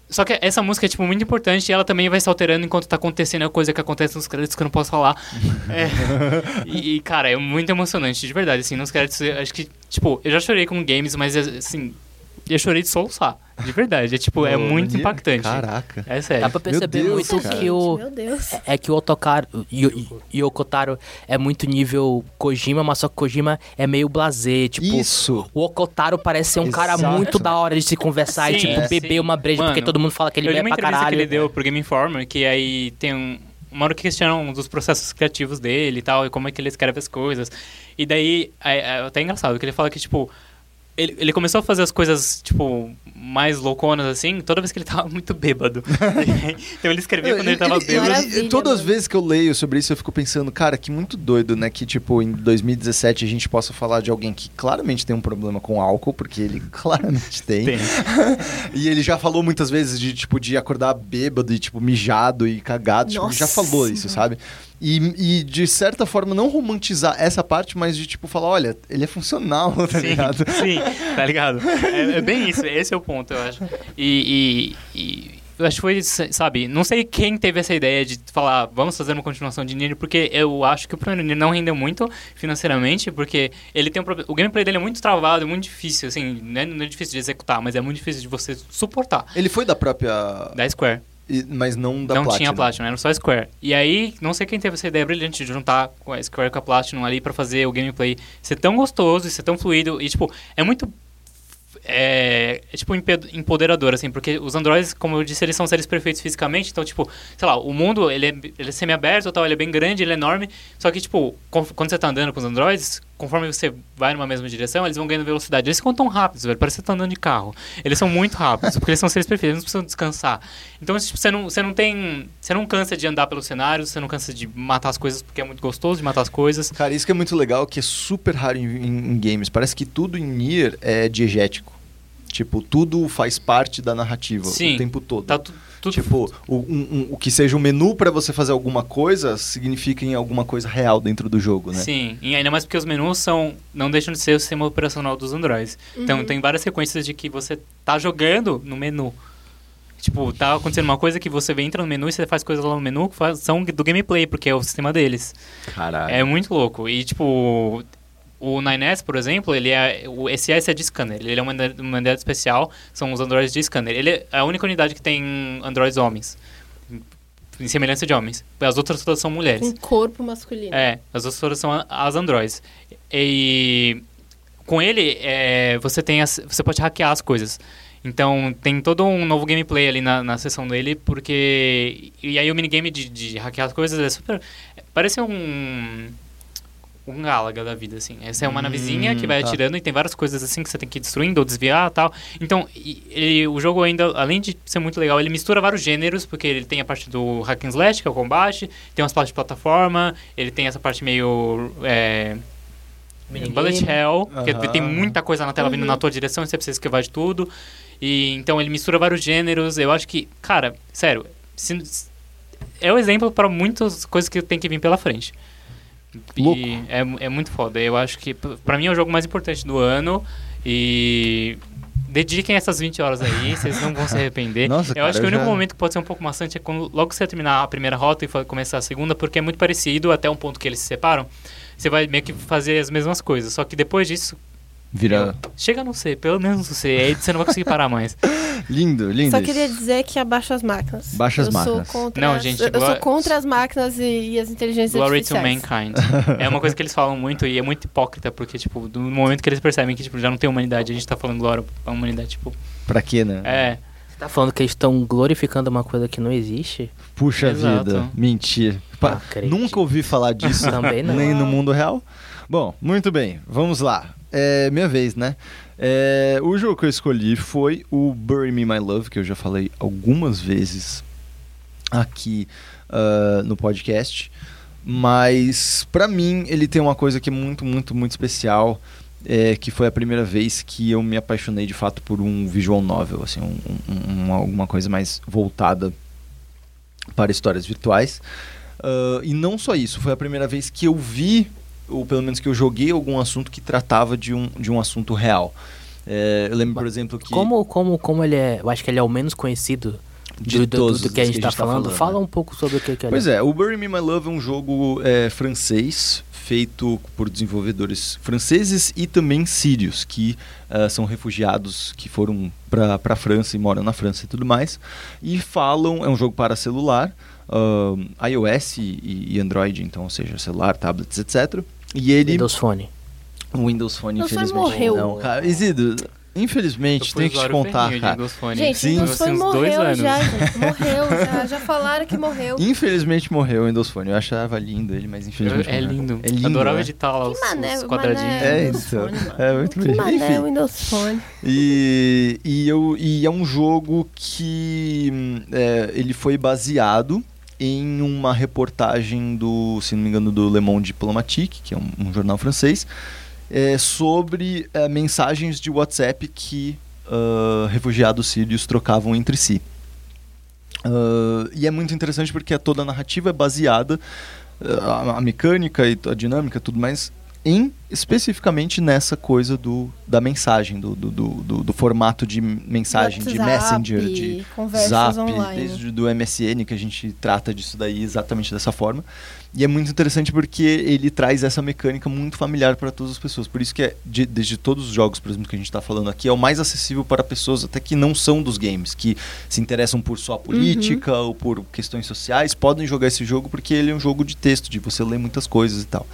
Só que essa música é, tipo, muito importante e ela também vai se alterando enquanto tá acontecendo a coisa que acontece nos créditos que eu não posso falar. (laughs) É. E, e, cara, é muito emocionante, de verdade, assim, nos créditos, eu acho que, tipo, eu já chorei com games, mas, assim, eu chorei de soluçar, de verdade. É, tipo, é Pô, muito impactante. Caraca. É sério. Dá pra perceber Deus, muito cara. que o. Meu Deus. É que o Otokaro e o Yokotaro é muito nível Kojima, mas só que Kojima é meio blasé, tipo... Isso. O Okotaro parece ser um cara Exato. muito da hora de se conversar e, Sim, tipo, é, beber sim. uma breja, porque Mano, todo mundo fala que ele bebe pra caralho. que ele deu pro Game Informer, que aí tem um, uma hora que questionam dos processos criativos dele e tal, e como é que ele escreve as coisas. E daí, é, é até engraçado, que ele fala que, tipo, ele, ele começou a fazer as coisas, tipo, mais louconas, assim, toda vez que ele (laughs) tava muito bêbado. (laughs) então ele escrevia quando ele tava Ele- bêbado. ele- todas as mano. vezes que eu leio sobre isso, eu fico pensando, cara, que muito doido, né? Que, tipo, em 2017 a gente possa falar de alguém que claramente tem um problema com álcool, porque ele (laughs) claramente tem. Tem. e ele já falou muitas vezes de, tipo, de acordar bêbado e, tipo, mijado e cagado. Tipo, ele já falou isso, sabe? E, e, de certa forma, não romantizar essa parte, mas de, tipo, falar, olha, ele é funcional, (laughs) tá sim, ligado? sim, tá ligado? É, é bem isso, esse é o ponto, eu acho. E, e- e eu acho que foi, sabe, não sei quem teve essa ideia de falar, vamos fazer uma continuação de Nier, porque eu acho que o primeiro Nier não rendeu muito financeiramente, porque ele tem um problema, o gameplay dele é muito travado, é muito difícil, assim, não é, não é difícil de executar, mas é muito difícil de você suportar. Ele foi da própria... Da Square. E- Mas não da não Platinum. tinha Platinum, era só Square. E aí, não sei quem teve essa ideia brilhante de juntar com a Square com a Platinum ali pra fazer o gameplay ser tão gostoso e ser tão fluido. E, tipo, é muito. É, é, tipo empoderador, assim, porque os androids, como eu disse, eles são seres perfeitos fisicamente, então, tipo, sei lá, o mundo, ele é, ele é semi-aberto, tal, ele é bem grande, ele é enorme, só que, tipo, quando você tá andando com os androids, conforme você vai numa mesma direção, eles vão ganhando velocidade. Eles ficam tão rápidos, velho, parece que você tá andando de carro. Eles são muito rápidos, porque eles são seres perfeitos, eles não precisam descansar. Então, tipo, você não, você não tem... Você não cansa de andar pelos cenários, você não cansa de matar as coisas, porque é muito gostoso de matar as coisas. Cara, isso que é muito legal, que é super raro em, em- em games. Parece que tudo em Nier é diegético. Tipo, tudo faz parte da narrativa Sim. o tempo todo. Tá tu- tudo... Tipo, o, um- um- o que seja um menu pra você fazer alguma coisa significa em alguma coisa real dentro do jogo, né? Sim, e ainda mais porque os menus são não deixam de ser o sistema operacional dos Androids. Então Uhum. tem várias sequências de que você tá jogando no menu. Tipo, tá acontecendo uma coisa que você entra no menu e você faz coisas lá no menu que faz- são do gameplay, porque é o sistema deles. Caralho. É muito louco. E tipo, o 9S, por exemplo, ele é o SS é de scanner. Ele é uma unidade, uma unidade especial, são os androids de scanner. Ele é a única unidade que tem androids homens. Em semelhança de homens. As outras todas são mulheres. Com corpo masculino. É, as outras todas são a- as androids. E com ele, é, você tem as- você pode hackear as coisas. Então, tem todo um novo gameplay ali na, na sessão dele, porque... E aí o minigame de, de hackear as coisas é super... Parece um... Um Galaga da vida, assim. Essa é uma Hum, navezinha que vai tá. atirando e tem várias coisas assim que você tem que ir destruindo ou desviar e tal. Então, ele- o jogo ainda, além de ser muito legal, ele mistura vários gêneros, porque ele tem a parte do hack and slash, que é o combate, tem umas partes de plataforma, ele tem essa parte meio... É. Bullet Hell, que tem muita coisa na tela vindo Uhum. na tua direção e você precisa esquivar de tudo. E então ele mistura vários gêneros. Eu acho que, cara, sério, se- é o exemplo para muitas coisas que tem que vir pela frente. Louco. E é, é muito foda. Eu acho que, p- pra mim, é o jogo mais importante do ano. E dediquem essas 20 horas aí, (laughs) vocês não vão se arrepender. Nossa, eu cara, acho que o único já- momento que pode ser um pouco maçante é quando logo que você terminar a primeira rota e começar a segunda, porque é muito parecido até um ponto que eles se separam. Você vai meio que fazer as mesmas coisas. Só que depois disso, Vira chega no C, pelo menos no C. Aí você não vai conseguir parar mais. (laughs) lindo, lindo. Só isso. queria dizer que abaixo as máquinas. Baixa as eu máquinas. Sou contra Não, as- gente, eu, sou glory- contra as máquinas e, e as inteligências Glory to artificiais. mankind. É uma coisa que eles falam muito e é muito hipócrita, porque, tipo, no momento que eles percebem que tipo, já não tem humanidade, a gente tá falando glória pra humanidade, tipo. Pra quê, né? É. Você tá falando que eles estão glorificando uma coisa que não existe? Puxa Exato. vida. Mentira. Pa- Não. Nunca ouvi falar disso. Também não. Nem no mundo real. Bom, muito bem. Vamos lá. É minha vez, né? É, o jogo que eu escolhi foi o Bury Me My Love, que eu já falei algumas vezes aqui ah, no podcast. Mas, pra mim, ele tem uma coisa que é muito, muito, muito especial. é, que foi a primeira vez que eu me apaixonei de fato por um visual novel, assim, um- um- um- alguma coisa mais voltada para histórias virtuais. Ah, e não só isso, foi a primeira vez que eu vi, ou pelo menos que eu joguei algum assunto que tratava de um, de um assunto real. É, eu lembro, por exemplo, que. Como, como, como ele é. Eu acho que ele é o menos conhecido De do, do- do que a gente tá falando. Fala um pouco sobre o que, que ele Pois é, o Bury Me My Love é um jogo é, francês, feito por desenvolvedores franceses e também sírios, que ah, são refugiados que foram para a França e moram na França e tudo mais. E falam, é um jogo para celular, ah, iOS e, e Android, então, ou seja, celular, tablets, etc. E ele. Windows Phone. O Windows Phone, Windows Phone infelizmente. morreu. Não, cara. Isidro, Infelizmente, Eu tenho que te contar, cara. Windows Phone. Gente, Sim. Windows Phone morreu anos. já, gente. (laughs) Morreu já. Já falaram que morreu. Infelizmente morreu o Windows Phone. Eu achava lindo ele, mas infelizmente É morreu. lindo. É lindo, Adorava né? editar lá os, mané, os quadradinhos. mané É. Phone, mano. É muito Que bonito. mané Enfim. Windows Phone. E, e, eu, e é um jogo que hum, é, ele foi baseado em uma reportagem do, se não me engano, do Le Monde Diplomatique, que é um, um jornal francês, é, sobre é, mensagens de WhatsApp que ah, refugiados sírios trocavam entre si. Ah, e é muito interessante porque toda a narrativa é baseada, ah, a, a mecânica e a dinâmica, tudo mais, em especificamente nessa coisa do, da mensagem, do, do, do, do- formato de mensagem, de WhatsApp, messenger, de Zap, online. desde do MSN que a gente trata disso daí exatamente dessa forma. E é muito interessante porque ele traz essa mecânica muito familiar para todas as pessoas. Por isso que é, de, desde todos os jogos, por exemplo, que a gente está falando aqui, é o mais acessível para pessoas até que não são dos games, que se interessam por só política ou por questões sociais, podem jogar esse jogo porque ele é um jogo de texto, de você ler muitas coisas e tal.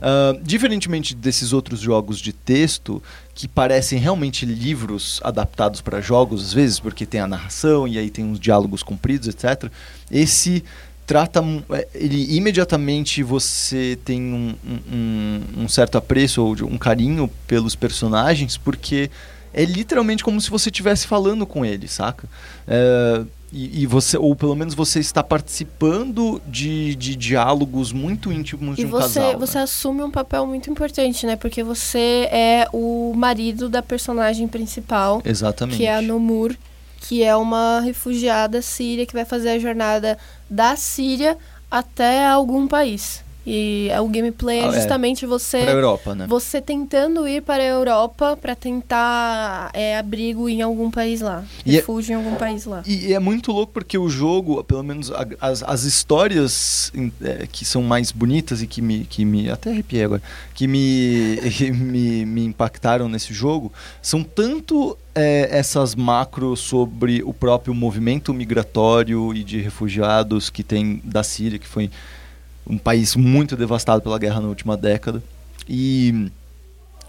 Ah, diferentemente desses outros jogos de texto, que parecem realmente livros adaptados para jogos, às vezes, porque tem a narração e aí tem uns diálogos compridos, etc. Esse trata. é, Ele imediatamente você tem um, um- um- certo apreço ou um carinho pelos personagens, porque é literalmente como se você estivesse falando com eles, saca? É, e, e você, ou pelo menos você está participando de, de diálogos muito íntimos E de um você, casal. você né? assume um papel muito importante, né? Porque você é o marido da personagem principal, Exatamente. que é a Nomur, que é uma refugiada síria que vai fazer a jornada da Síria até algum país. E o gameplay Ah, é é. justamente você Pra Europa, né? você tentando ir para a Europa para tentar é, abrigo em algum país lá, E é- refúgio em algum país lá. E, é muito louco porque o jogo, pelo menos a- as, as histórias é, que são mais bonitas e que me, que me até arrepiei agora, que me, (laughs) me, me impactaram nesse jogo, são tanto é, essas macros sobre o próprio movimento migratório e de refugiados que tem da Síria, que foi um país muito devastado pela guerra na última década. E,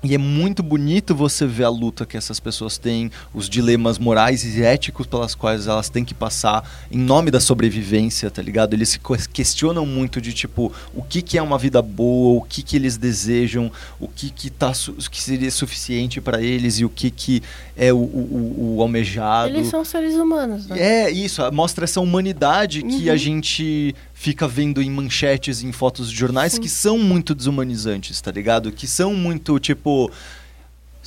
e é muito bonito você ver a luta que essas pessoas têm, os dilemas morais e éticos pelas quais elas têm que passar em nome da sobrevivência, tá ligado? Eles se ques- questionam muito de tipo, o que, que é uma vida boa, o que, que eles desejam, o que, que, tá, o que seria suficiente para eles e o que, que é o, o, o- almejado. Eles são seres humanos, né? É, isso, mostra essa humanidade que Uhum. a gente fica vendo em manchetes, em fotos de jornais, Sim. que são muito desumanizantes, tá ligado? Que são muito, tipo...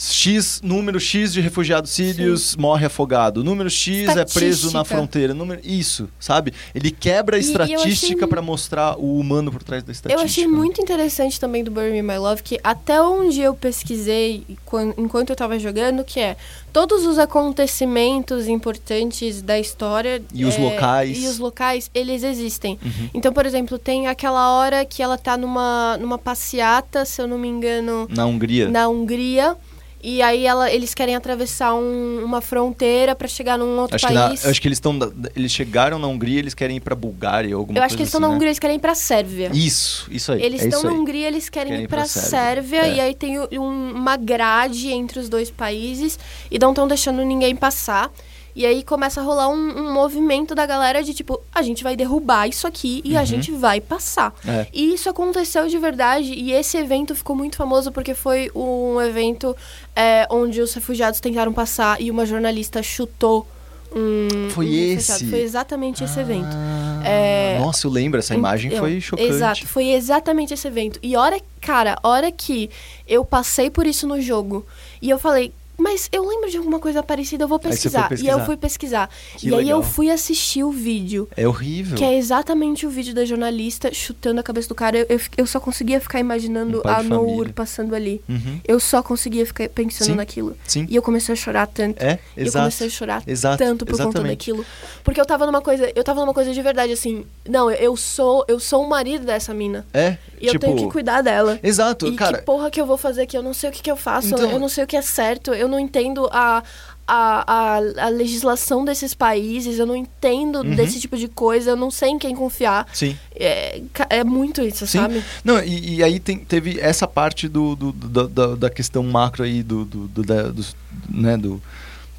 X, número X de refugiados sírios morre afogado. Número X é preso na fronteira. Número, isso, sabe? Ele quebra a E- eu achei estatística mu- pra mostrar o humano por trás da Eu estatística. achei muito interessante também do Burn Me My Love que até onde eu pesquisei quan- enquanto eu tava jogando, que é todos os acontecimentos importantes da história E os é, locais. e os locais, eles existem. Uhum. Então, por exemplo, tem aquela hora que ela tá numa, numa passeata, se eu não me engano, Na Hungria. na Hungria. E aí ela, eles querem atravessar um- uma fronteira pra chegar num outro Acho que, na- país. acho que eles estão. Eles chegaram na Hungria, eles querem ir pra Bulgária ou alguma Eu acho que eles estão assim, na né? Hungria, eles querem ir pra Sérvia. Isso, isso aí. Eles é estão na aí. Hungria, eles querem, Querem ir pra Sérvia, Sérvia, é. e aí tem um- uma grade entre os dois países e não estão deixando ninguém passar. E aí começa a rolar um, um movimento da galera de tipo, a gente vai derrubar isso aqui e a Uhum. gente vai passar. É. E isso aconteceu de verdade, e esse evento ficou muito famoso porque foi um evento é, onde os refugiados tentaram passar e uma jornalista chutou um. Foi um esse? Foi exatamente esse evento. Ah, É, Nossa, eu lembro, essa imagem então, foi chocante. Exato, foi exatamente esse evento. E hora, cara, hora que eu passei por isso no jogo e eu falei, mas eu lembro de alguma coisa parecida, eu vou foi pesquisar. E pesquisar. eu fui pesquisar. Que e aí eu legal. fui assistir o vídeo. É horrível. Que é exatamente o vídeo da jornalista chutando a cabeça do cara. Eu, eu, eu só conseguia ficar imaginando Um a Nour família. passando ali. Uhum. Eu só conseguia ficar pensando Sim. naquilo. Sim. E eu comecei a chorar tanto. É, Eu exato. comecei a chorar Exato, tanto por conta exatamente. daquilo. Porque eu tava numa coisa, eu tava numa coisa de verdade, assim, não, eu sou, eu sou o marido dessa mina. É, E eu tipo... tenho que cuidar dela. Exato, E cara. que porra que eu vou fazer aqui? Eu não sei o que, que eu faço, Então- eu não sei o que é certo, eu não entendo a, a, a, a legislação desses países, eu não entendo Uhum. desse tipo de coisa, eu não sei em quem confiar. Sim. É, é muito isso, Sim. sabe? Não, e, e aí tem- teve essa parte do, do- do- da, da questão macro aí do, do, do, da- dos- né, do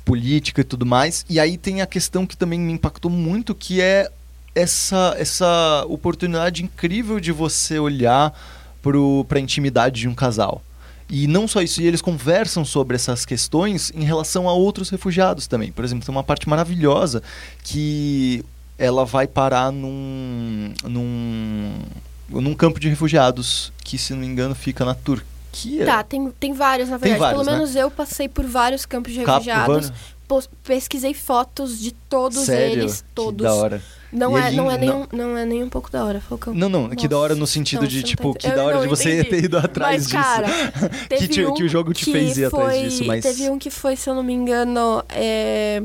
política e tudo mais. E aí tem a questão que também me impactou muito, que é essa, essa oportunidade incrível de você olhar para a intimidade de um casal. E não só isso, e eles conversam sobre essas questões em relação a outros refugiados também. Por exemplo, tem uma parte maravilhosa que ela vai parar num, num, num campo de refugiados que, se não me engano, fica na Turquia. Tá, tem, tem vários, na verdade. vários, Pelo né? menos eu passei por vários campos de refugiados. Pesquisei fotos de todos Sério? eles, Que todos. da hora. Não E é, aí, não, é nem não- um, não é nem um pouco da hora, Falcão. Não, não, que da hora no sentido de, tipo, tá que da hora de você entendi. ter ido atrás mas, disso. cara, (laughs) teve te- um que o jogo te que fez ir atrás foi- disso, mas- Teve um que foi, se eu não me engano, é...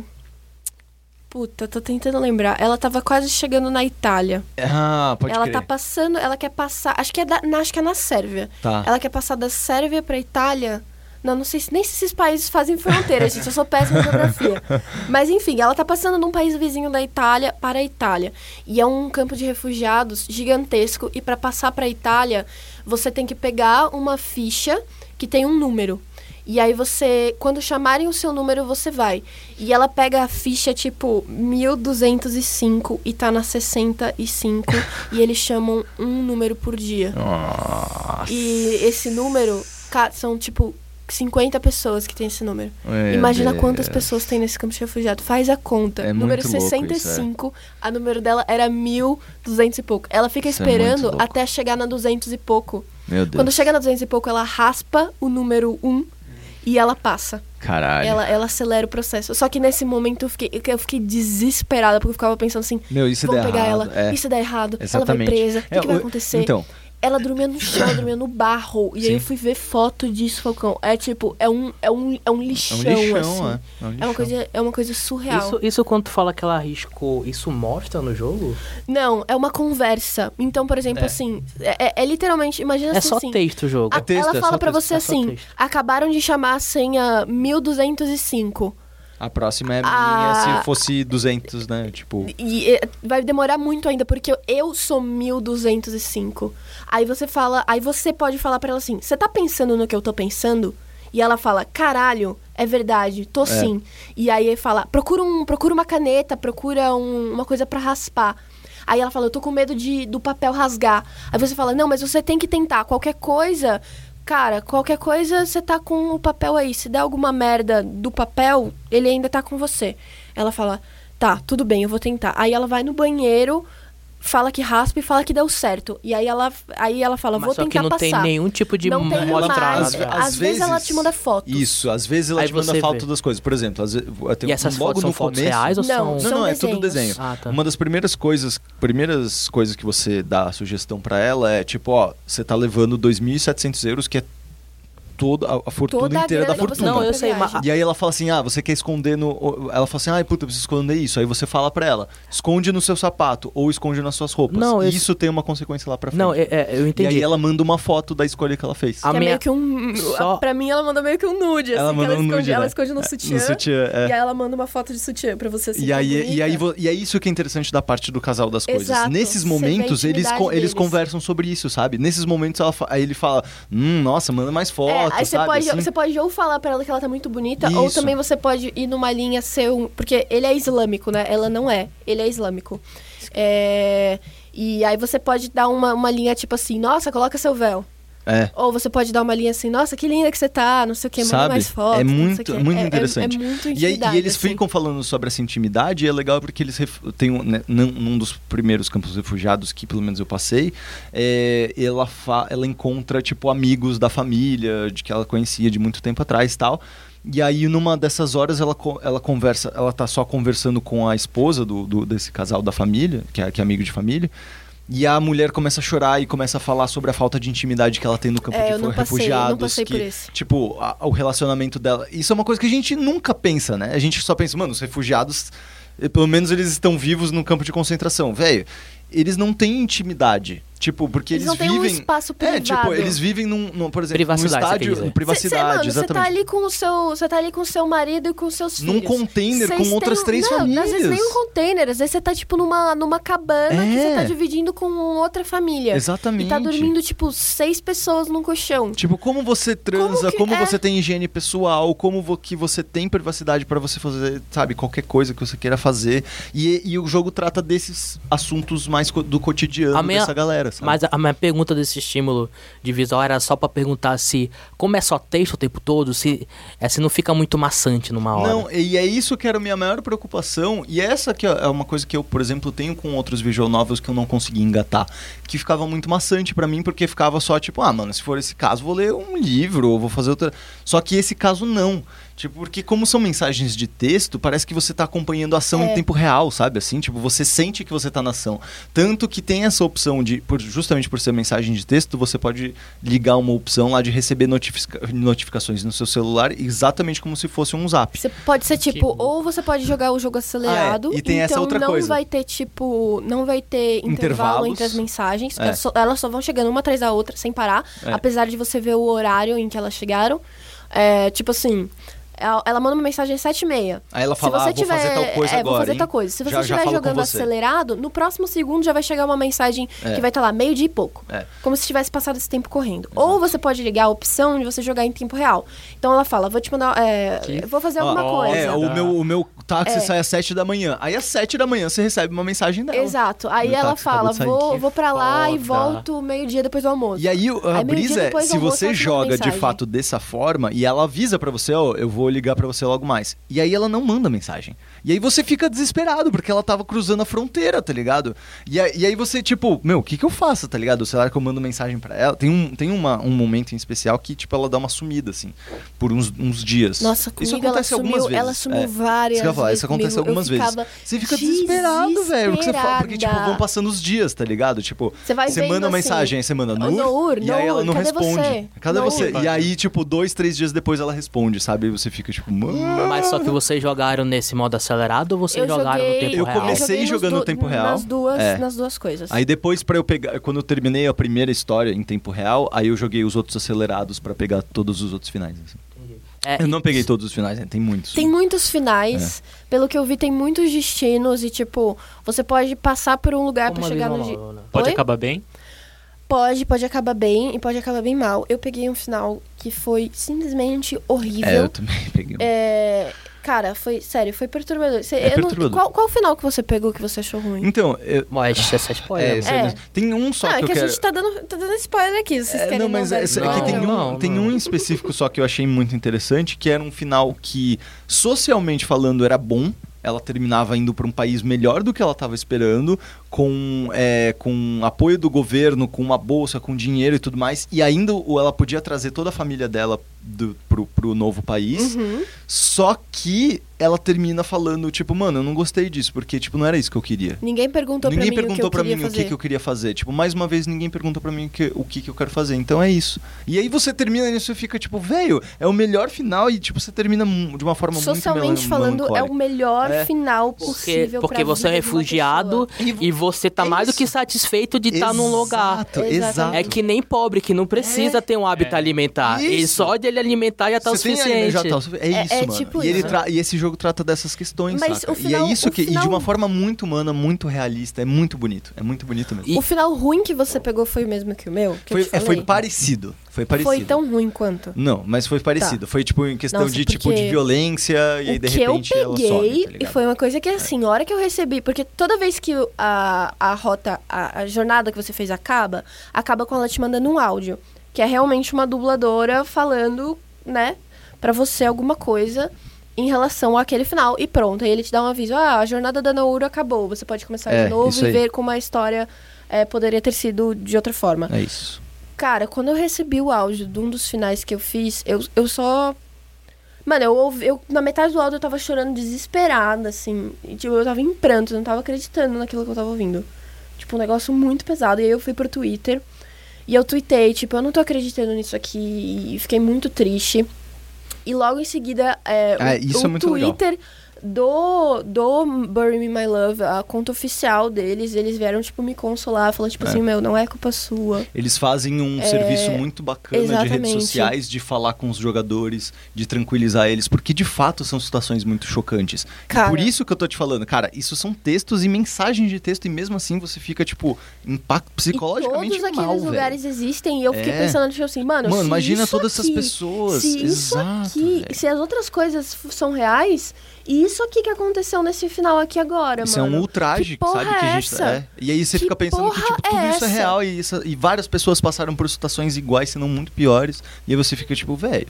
Puta, tô tentando lembrar. Ela tava quase chegando na Itália. Ah, pode ela crer. tá passando, ela quer passar, acho que é da, na- acho que é na Sérvia. Tá. Ela quer passar da Sérvia pra Itália. Não, não sei se nem se esses países fazem fronteira, gente. Eu sou péssima em geografia. (laughs) Mas enfim, ela tá passando num país vizinho da Itália para a Itália. E é um campo de refugiados gigantesco. E para passar para a Itália, você tem que pegar uma ficha que tem um número. E aí você, quando chamarem o seu número, você vai. E ela pega a ficha tipo 1205 e tá na 65 (laughs) e eles chamam um número por dia. Nossa. E esse número são tipo 50 pessoas que tem esse número. Meu Imagina Deus. quantas pessoas tem nesse campo de refugiado. Faz a conta. É número muito louco isso, 65, a número dela era 1200 e pouco. Ela fica Isso é esperando louco. até chegar na 200 e pouco. Meu Deus. Quando chega na 200 e pouco, ela raspa o número 1 e ela passa. Caralho. Ela, ela acelera o processo. Só que nesse momento eu fiquei, eu fiquei desesperada, porque eu ficava pensando assim: Meu, isso vão pegar errado. ela, é. isso dá errado, Exatamente. ela vai presa, o que, É, que vai acontecer? Então, Ela dormia no chão, ela dormia no barro. E aí Sim. eu fui ver foto disso, Falcão. É tipo, é um, é um, é um é lixão, um lixão, assim. é. É, um É uma lixão. coisa, é uma coisa surreal. Isso, isso quando tu fala que ela arriscou, isso mostra no jogo? Não, é uma conversa. Então, por exemplo, É. assim, é, é- é literalmente, imagina É assim, só assim, texto o jogo. a- É texto, ela é fala pra texto, você é assim: acabaram de chamar a senha 1205. A próxima é Ah. minha se fosse 200, né? Tipo, E é, vai demorar muito ainda, porque eu, eu sou 1205. Aí você fala, aí você pode falar pra ela assim: "Você tá pensando no que eu tô pensando?" E ela fala: "Caralho, é verdade, tô sim". E aí ele fala: "Procura um, procura uma caneta, procura um- uma coisa pra raspar". Aí ela fala: "Eu tô com medo de do papel rasgar". Aí você fala: "Não, mas você tem que tentar. Qualquer coisa, Cara, qualquer coisa você tá com o papel aí. Se der alguma merda do papel, ele ainda tá com você. Ela fala: Tá, tudo bem, eu vou tentar. Aí ela vai no banheiro, fala que raspa e fala que deu certo. E aí ela, aí ela fala: Vou Mas só tentar que não passar. tem nenhum tipo de Não tem mostrar. nada. Às vezes ela te manda fotos. Isso, às vezes ela Aí te manda foto vê. das coisas. Por exemplo, às vezes, tem E essas logo fotos são no fotos começo, reais ou Não, são... Não, São não, é tudo desenho. Ah, tá. Uma das primeiras coisas, primeiras coisas que você dá a sugestão pra ela é tipo, ó, você tá levando 2.700 euros, que é toda a, a fortuna Toda a inteira da fortuna. Não, eu sei, mas... E aí ela fala assim, ah, você quer esconder no... ou- Ela fala assim, ai, puta, eu preciso esconder isso. Aí você fala pra ela, esconde no seu sapato ou esconde nas suas roupas. Não, e eu- isso tem uma consequência lá pra frente. Não, é, é, eu E entendi. aí ela manda uma foto da escolha que ela fez. A que é minha- meio que um. Só- Pra mim, ela mandou meio que um nude, Ela assim, que mandou ela um esconde, nude, ela né? esconde no É, sutiã. No sutiã, é. E aí ela manda uma foto de sutiã pra você assim. E aí, e, aí, e é isso que é interessante da parte do casal das coisas. Exato. Nesses a momentos, eles, eles conversam sobre isso, sabe? Nesses momentos, ela aí ele fala, hum, nossa, manda mais É, fotos, aí você sabe? pode, assim? você pode ou falar pra ela que ela tá muito bonita, ou Isso. também você pode ir numa linha ser um. Porque ele é islâmico, né? Ela não é. Ele é islâmico. É, E aí você pode dar uma, uma linha tipo assim, nossa, coloca seu véu. É. Ou você pode dar uma linha assim, nossa, que linda que você tá, não sei o que, manda mais fotos. É muito- muito É- é- interessante. É, muito E, aí- e eles assim. ficam falando sobre essa intimidade e é legal porque eles tem um, né, num, num dos primeiros campos refugiados que pelo menos eu passei, é, ela, ela encontra tipo amigos da família, de que ela conhecia de muito tempo atrás e tal. E aí numa dessas horas ela, ela conversa, ela tá só conversando com a esposa do, do- desse casal da família, que é, que é amigo de família. E a mulher começa a chorar e começa a falar sobre a falta de intimidade que ela tem no campo É, de eu não passei, eu refugiados. que, por isso. Tipo, a- o relacionamento dela. Isso é uma coisa que a gente nunca pensa, né? A gente só pensa, mano, os refugiados, eh, pelo menos eles estão vivos no campo de concentração. Velho, eles não têm intimidade. Tipo, porque Eles eles, não têm um vivem. espaço É, privado. tipo, eles vivem num, num, por exemplo, Privacidade, num estádio. dizer. Privacidade, Cê, cê, mano, você exatamente. tá ali com o seu. Você tá ali com o seu marido e com os seus Num filhos. container Vocês com outras têm- três não, famílias. Às vezes nem um container, às vezes você tá, tipo, numa, numa cabana que É. você tá dividindo com outra família. Exatamente. E tá dormindo, tipo, seis pessoas num colchão. Tipo, como você transa, como, que- é? você tem higiene pessoal, como vo- que você tem privacidade pra você fazer, sabe, qualquer coisa que você queira fazer. E, e o jogo trata desses assuntos mais co- do cotidiano A minha- dessa sabe? Mas a, minha pergunta desse estímulo de visual era só pra perguntar se, como é só texto o tempo todo, se, é, se não fica muito maçante numa hora. Não, e é isso que era a minha maior preocupação. E essa que é uma coisa que eu, por exemplo, tenho com outros visual novels que eu não consegui engatar. Que ficava muito maçante pra mim, porque ficava só tipo, ah, mano, se for esse caso, vou ler um livro, ou vou fazer outra. Só que esse caso não. Tipo, porque como são mensagens de texto, parece que você tá acompanhando a ação É. em tempo real, sabe? Assim, tipo, você sente que você tá na ação. Tanto que tem essa opção de, por- justamente por ser mensagem de texto, você pode ligar uma opção lá de receber notifica- notificações no seu celular, exatamente como se fosse um zap. Você pode ser Que tipo, bom. ou você pode jogar o jogo acelerado. Ah, é. E tem então essa outra não coisa. vai ter, tipo, não vai ter intervalo Intervalos. entre as mensagens. É. Elas, só, elas só vão chegando uma atrás da outra sem parar. É. Apesar de você ver o horário em que elas chegaram. É, tipo assim. Ela, ela manda uma mensagem às 7h30. Aí ela Se fala, você ah, vou tiver, fazer tal coisa é, agora, vou fazer hein? tal coisa. Se você Já- estiver jogando você. acelerado, no próximo segundo já vai chegar uma mensagem É. que vai estar lá meio dia e pouco. É. Como se tivesse passado esse tempo correndo. Ou você pode ligar a opção de você jogar em tempo real. Então ela fala, vou te mandar. é, vou fazer alguma coisa. É, o meu, o meu táxi É. sai às 7 da manhã. Aí às 7 da manhã você recebe uma mensagem dela. Exato. Aí Meu ela fala, vou, Que vou pra lá e foda. volto meio-dia depois do almoço. E aí a Aí, brisa é, se almoço, você joga de fato dessa forma e ela avisa pra você, ó, eu vou ligar pra você logo mais. E aí ela não manda mensagem. E aí você fica desesperado porque ela tava cruzando a fronteira, tá ligado? E, aí- e aí você tipo, meu, o que que eu faço, tá ligado? Será que eu mando mensagem pra ela? Tem um tem uma, um momento em especial que tipo ela dá uma sumida assim, por uns, uns dias. Nossa, isso comigo acontece ela algumas sumiu, vezes. ela sumiu É. várias Isso falar, vezes isso acontece comigo. Algumas vezes. Você fica desesperado, velho. Porque, você fala, porque, tipo, vão passando os dias, tá ligado? Tipo, Você vai você manda assim, mensagem, aí você manda "Ô, Nur, Nour, e aí ela não responde. você? Cadê Nour?" você? E aí, tipo, dois, três dias depois ela responde, sabe? Você fica, tipo, mano. Mas só que vocês jogaram nesse modo acelerado ou vocês Eu jogaram no joguei- tempo Eu real? comecei joguei nos jogando no du- tempo real. Nas duas, É. nas duas coisas. Aí depois, pra eu pegar. Quando eu terminei a primeira história em tempo real, aí eu joguei os outros acelerados pra pegar todos os outros finais. assim. É, Eu não peguei todos os finais, né? Tem muitos. Tem muitos finais. É. Pelo que eu vi, tem muitos destinos e, tipo, você pode passar por um lugar como pra uma chegar no. né? Pode Oi? acabar bem? Pode, pode acabar bem e pode acabar bem mal. Eu peguei um final que foi simplesmente horrível. É, eu também (laughs) peguei um. É, Cara, foi. Sério, foi perturbador. Cê- É eu não- perturbador. qual, qual o final que você pegou que você achou ruim? Então, eu, Mas isso é só spoiler. é, esse é tem um só ah, que é eu que quero. a gente tá dando, tá dando spoiler aqui, vocês É, querem não, mas ver. é, é que Não, tem, um, não, tem não. um em específico só que eu achei muito interessante, que era um final que, socialmente falando, era bom. Ela terminava indo para um país melhor do que ela estava esperando, com, é, com apoio do governo, com uma bolsa, com dinheiro e tudo mais. E ainda o- ela podia trazer toda a família dela do, pro, pro novo país. Uhum. Só que ela termina falando, tipo, mano, eu não gostei disso, porque, tipo, não era isso que eu queria. Ninguém perguntou ninguém pra mim perguntou o que pra eu queria mim o fazer. que, que eu queria fazer. Tipo, mais uma vez, ninguém perguntou pra mim o que, o que, que eu quero fazer. Então é isso. E aí você termina nisso e fica, tipo, velho, é o melhor final e, tipo, você termina de uma forma Socialmente muito mel- falando, é o melhor É. final Porque, possível porque pra você é refugiado e você tá É mais do isso. que satisfeito de estar num lugar. Exato. É que nem pobre, que não precisa ter um hábito É. alimentar. E Isso. só de ele alimentar já tá o Você tem suficiente. anime, já tá o sufi- é É- isso, é mano. tipo e, ele isso. tra- e esse jogo trata dessas questões, Mas saca? o final- e é isso o que. E de final- uma forma muito humana, muito realista. É muito bonito. É muito bonito mesmo. E- O final ruim que você pegou foi o mesmo que o meu? Que eu Foi, é, foi parecido. Foi parecido. Foi tão ruim quanto? Não, mas foi parecido. Foi tipo em questão Nossa, de tipo de violência e aí de repente eu ela peguei some, tá e foi uma coisa que assim, a hora que eu recebi, porque toda vez que a, a rota, a, a jornada que você fez acaba, acaba com ela te mandando um áudio, que é realmente uma dubladora falando, né, pra você alguma coisa em relação àquele final e pronto, aí ele te dá um aviso, ah, a jornada da Nauru acabou, você pode começar É, de novo e ver como a história é, poderia ter sido de outra forma. É isso. Cara, quando eu recebi o áudio de um dos finais que eu fiz, eu, eu só. Mano, eu ouvi. Eu, na metade do áudio eu tava chorando desesperada, assim. E, tipo, eu tava em pranto, eu não tava acreditando naquilo que eu tava ouvindo. Tipo, um negócio muito pesado. E aí eu fui pro Twitter. E eu tuitei, tipo, eu não tô acreditando nisso aqui. E fiquei muito triste. E logo em seguida, é, Ah, o, isso o é muito legal. Do, do Bury Me My Love, a conta oficial deles, eles vieram, tipo, me consolar, falando, tipo É. assim, meu, não é culpa sua. Eles fazem um É, serviço muito bacana de redes exatamente. sociais, de falar com os jogadores, de tranquilizar eles, porque de fato são situações muito chocantes. Cara. por isso que eu tô te falando, cara, isso são textos e mensagens de texto, e mesmo assim você fica, tipo, impacto psicologicamente e todos mal, aqueles velho. lugares existem, e eu fiquei É. pensando, tipo assim, mano, Mano, imagina todas essas aqui- pessoas. Se isso Exato, aqui, se as outras coisas são reais, e isso aqui que aconteceu nesse final aqui agora, Isso é mano. um ultraje, Que porra sabe? Que a é gente essa? é. E aí você Que fica pensando que tipo, tudo é isso é essa? real e, isso- e várias pessoas passaram por situações iguais, se não muito piores. E aí você fica tipo, velho.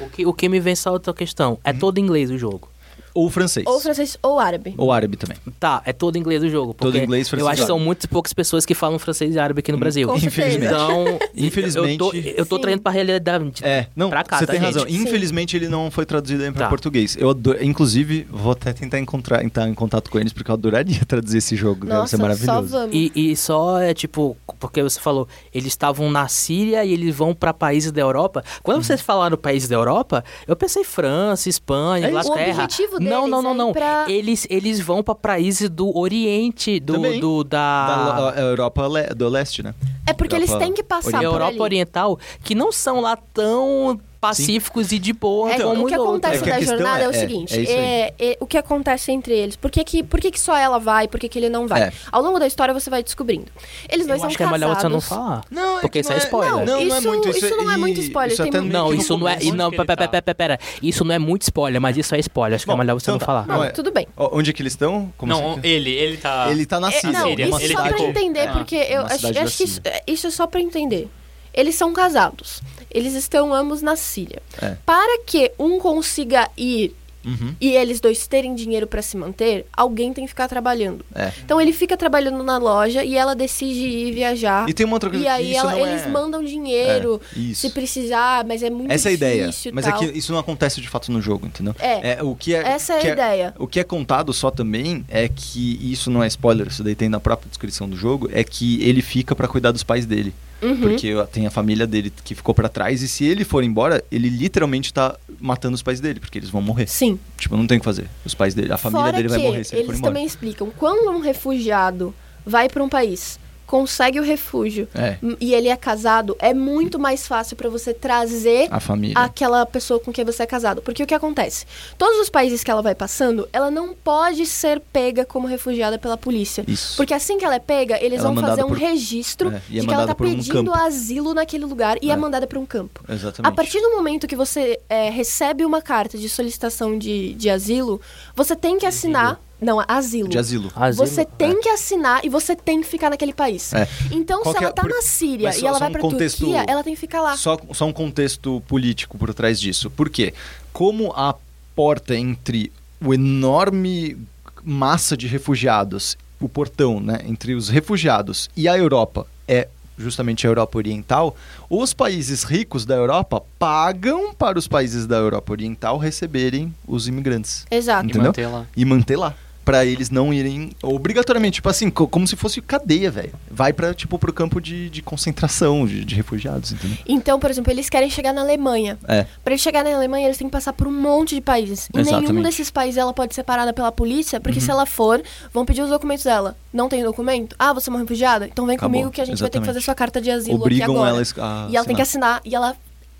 O que, o que me vem só outra questão. É todo em inglês o jogo. Ou francês. Ou francês ou árabe. Ou árabe também. Tá, é todo inglês o jogo. Todo inglês, Eu francês acho que são muito poucas pessoas que falam francês e árabe aqui no Brasil. Com. Infelizmente. Então, (laughs) Infelizmente- Eu tô, eu tô Sim. traindo pra realidade. É, não, pra cá, você tá, tem gente? razão. Sim. Infelizmente ele não foi traduzido ainda para Tá. português. Eu adoro, inclusive, vou até tentar encontrar, entrar em contato com eles porque eu adoraria (laughs) traduzir esse jogo. Deve ser Nossa, só maravilhoso. vamos. E, e só é tipo, porque você falou, eles estavam na Síria e eles vão pra países da Europa. Quando vocês falaram países da Europa, eu pensei França, Espanha, É. Inglaterra. O objetivo não, deles não, não, não. pra- Eles, eles vão pra países do Oriente, do, Também. do da, Da Europa le- do Leste, né? É porque eles Europa têm que passar Oriental. por Europa ali. Oriental, que não são lá tão pacíficos e de boa É, como o que acontece É que a na jornada é, é- o é- seguinte: é isso aí. é- é o que acontece entre eles. Por que, que, por que, que só ela vai? Por que, que ele não vai? É. Ao longo da história você vai descobrindo. Eles dois Eu são acho que é casados. melhor você não falar. Não, Porque isso é spoiler. Não, não, é Isso- muito. isso não é muito spoiler, Isso tem muito- Não, isso não é. Não, pera, pera, pera, pera. Isso não é muito spoiler, mas isso é spoiler. Acho que é melhor você então não tá. falar. Não, tudo bem. Onde é que eles estão? Não, ele, ele tá. Ele tá na É, Síria. não, isso só pra entender, é, porque eu acho, que isso, isso é só pra entender. Eles são casados. Eles estão ambos na Síria. É. Para que um consiga ir Uhum. e eles dois terem dinheiro pra se manter, alguém tem que ficar trabalhando. É. Então ele fica trabalhando na loja e ela decide ir viajar. E tem uma outra coisa E aí que ela- eles é... mandam dinheiro É, se precisar, mas é muito Essa é a ideia. difícil. Mas é tal. que isso não acontece de fato no jogo, entendeu? É. o que é, Essa é a que ideia. O que é contado só também é que e isso não é spoiler, isso daí tem na própria descrição do jogo, é que ele fica pra cuidar dos pais dele. Uhum. Porque tem a família dele que ficou pra trás e se ele for embora, ele literalmente tá matando os pais dele, porque eles vão morrer. Sim. Tipo, não tem o que fazer. Os pais dele, a família Fora dele vai morrer se ele for eles embora. também explicam, quando um refugiado vai pra um país, consegue o refúgio É, e ele é casado, é muito mais fácil pra você trazer a família. aquela pessoa com quem você é casado. Porque o que acontece? Todos os países que ela vai passando, ela não pode ser pega como refugiada pela polícia. Isso. Porque assim que ela é pega, eles Ela é vão fazer um por- registro É, é de que ela tá um pedindo campo. asilo naquele lugar e é, É. mandada para um campo. Exatamente. A partir do momento que você recebe uma carta de solicitação de, de asilo, você tem que assinar. Não, asilo. De asilo. Asilo. Você tem É. que assinar e você tem que ficar naquele país. É. Então, Qual se que é- ela tá por- na Síria mas e só- ela só vai um pra contexto- Turquia, ela tem que ficar lá. Só, só um contexto político por trás disso. Por quê? Como a porta entre o enorme massa de refugiados, o portão, né, entre os refugiados e a Europa é justamente a Europa Oriental, os países ricos da Europa pagam para os países da Europa Oriental receberem os imigrantes Exato. E Entendeu? manter lá. e manter lá. Pra eles não irem obrigatoriamente, tipo assim, co- como se fosse cadeia, velho. Vai para tipo pro campo de, de concentração de, de refugiados, entendeu? Então, por exemplo, eles querem chegar na Alemanha. É. Pra eles chegarem na Alemanha, eles têm que passar por um monte de países. Nenhum Exatamente. Uhum. desses países ela pode ser parada pela polícia, porque se ela for, vão pedir os documentos dela. Não tem documento? Ah, você é uma refugiada? Então vem Acabou. comigo que a gente vai ter que fazer Exatamente. sua carta de asilo aqui Obrigam agora. ela E ela tem que assinar e ela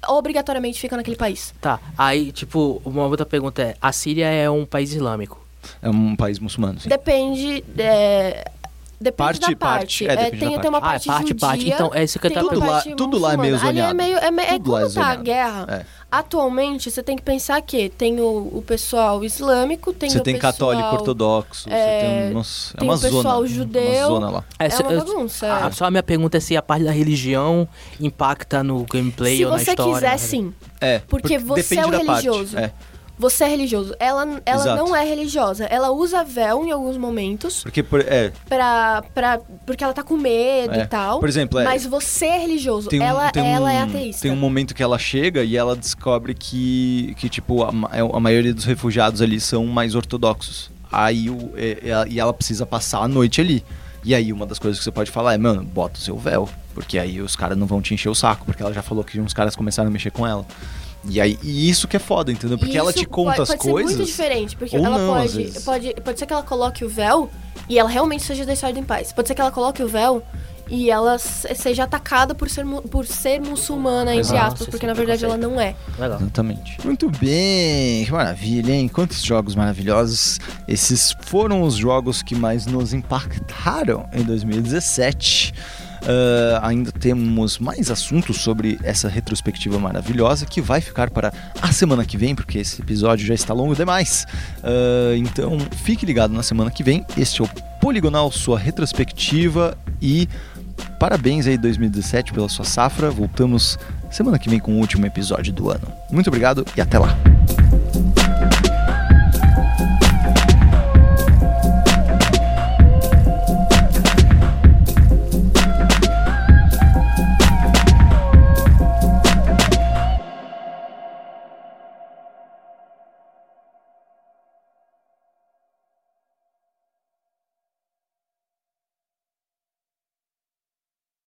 obrigatoriamente fica naquele país. Tá, aí, tipo, uma outra pergunta é: a Síria é um país islâmico? É um país muçulmano, sim. Depende. É... Depende Parte- da parte. parte. É, É, depende tem, da tem uma Ah, é parte parte, judia, parte. Então, é isso que eu tava Tudo lá- parte tudo lá é meio muçulmana. Ali é zoneado. meio, é, me- é Tudo lá é como tá a zoneado. guerra. É. Atualmente, você tem que pensar que tem o, o pessoal islâmico, tem Você o tem pessoal... católico ortodoxo, é, você tem um, nossa, é tem uma o pessoal zona. É judeu. uma zona lá. É, É se- uma eu- bagunça. Ah, é. só a minha pergunta é se a parte da religião impacta no gameplay Se ou na você história. quiser, né? sim. É, Porque você depende é o da parte. É, Você é religioso. Ela, ela Exato. não é religiosa. Ela usa véu em alguns momentos porque por, é, pra, pra, porque ela tá com medo É. e tal. Por exemplo, é- Mas você é religioso. tem um, ela, tem um, ela é ateísta. Tem um momento que ela chega e ela descobre que, que tipo, a, ma- a maioria dos refugiados ali são mais ortodoxos. Aí o, é- é- e ela precisa passar a noite ali. E aí uma das coisas que você pode falar é, mano, bota o seu véu. Porque aí os caras não vão te encher o saco. Porque ela já falou que uns caras começaram a mexer com ela. E aí, e isso que é foda, entendeu? Porque ela te conta pode, as pode coisas. ser muito diferente, porque ou ela não, às pode, vezes. pode. Pode ser que ela coloque o véu e ela realmente seja deixada em paz. Pode ser que ela coloque o véu e ela se- seja atacada por ser, por ser muçulmana, entre Nossa, aspas, porque na verdade ela não é. Legal. Exatamente. Muito bem, que maravilha, hein? Quantos jogos maravilhosos. Esses foram os jogos que mais nos impactaram em 2017. Ah, ainda temos mais assuntos sobre essa retrospectiva maravilhosa que vai ficar para a semana que vem, porque esse episódio já está longo demais. Ah, então fique ligado na semana que vem. Este é o Poligonal, sua retrospectiva e Parabéns aí 2017 pela sua safra. Voltamos semana que vem com o último episódio do ano. Muito obrigado e até lá.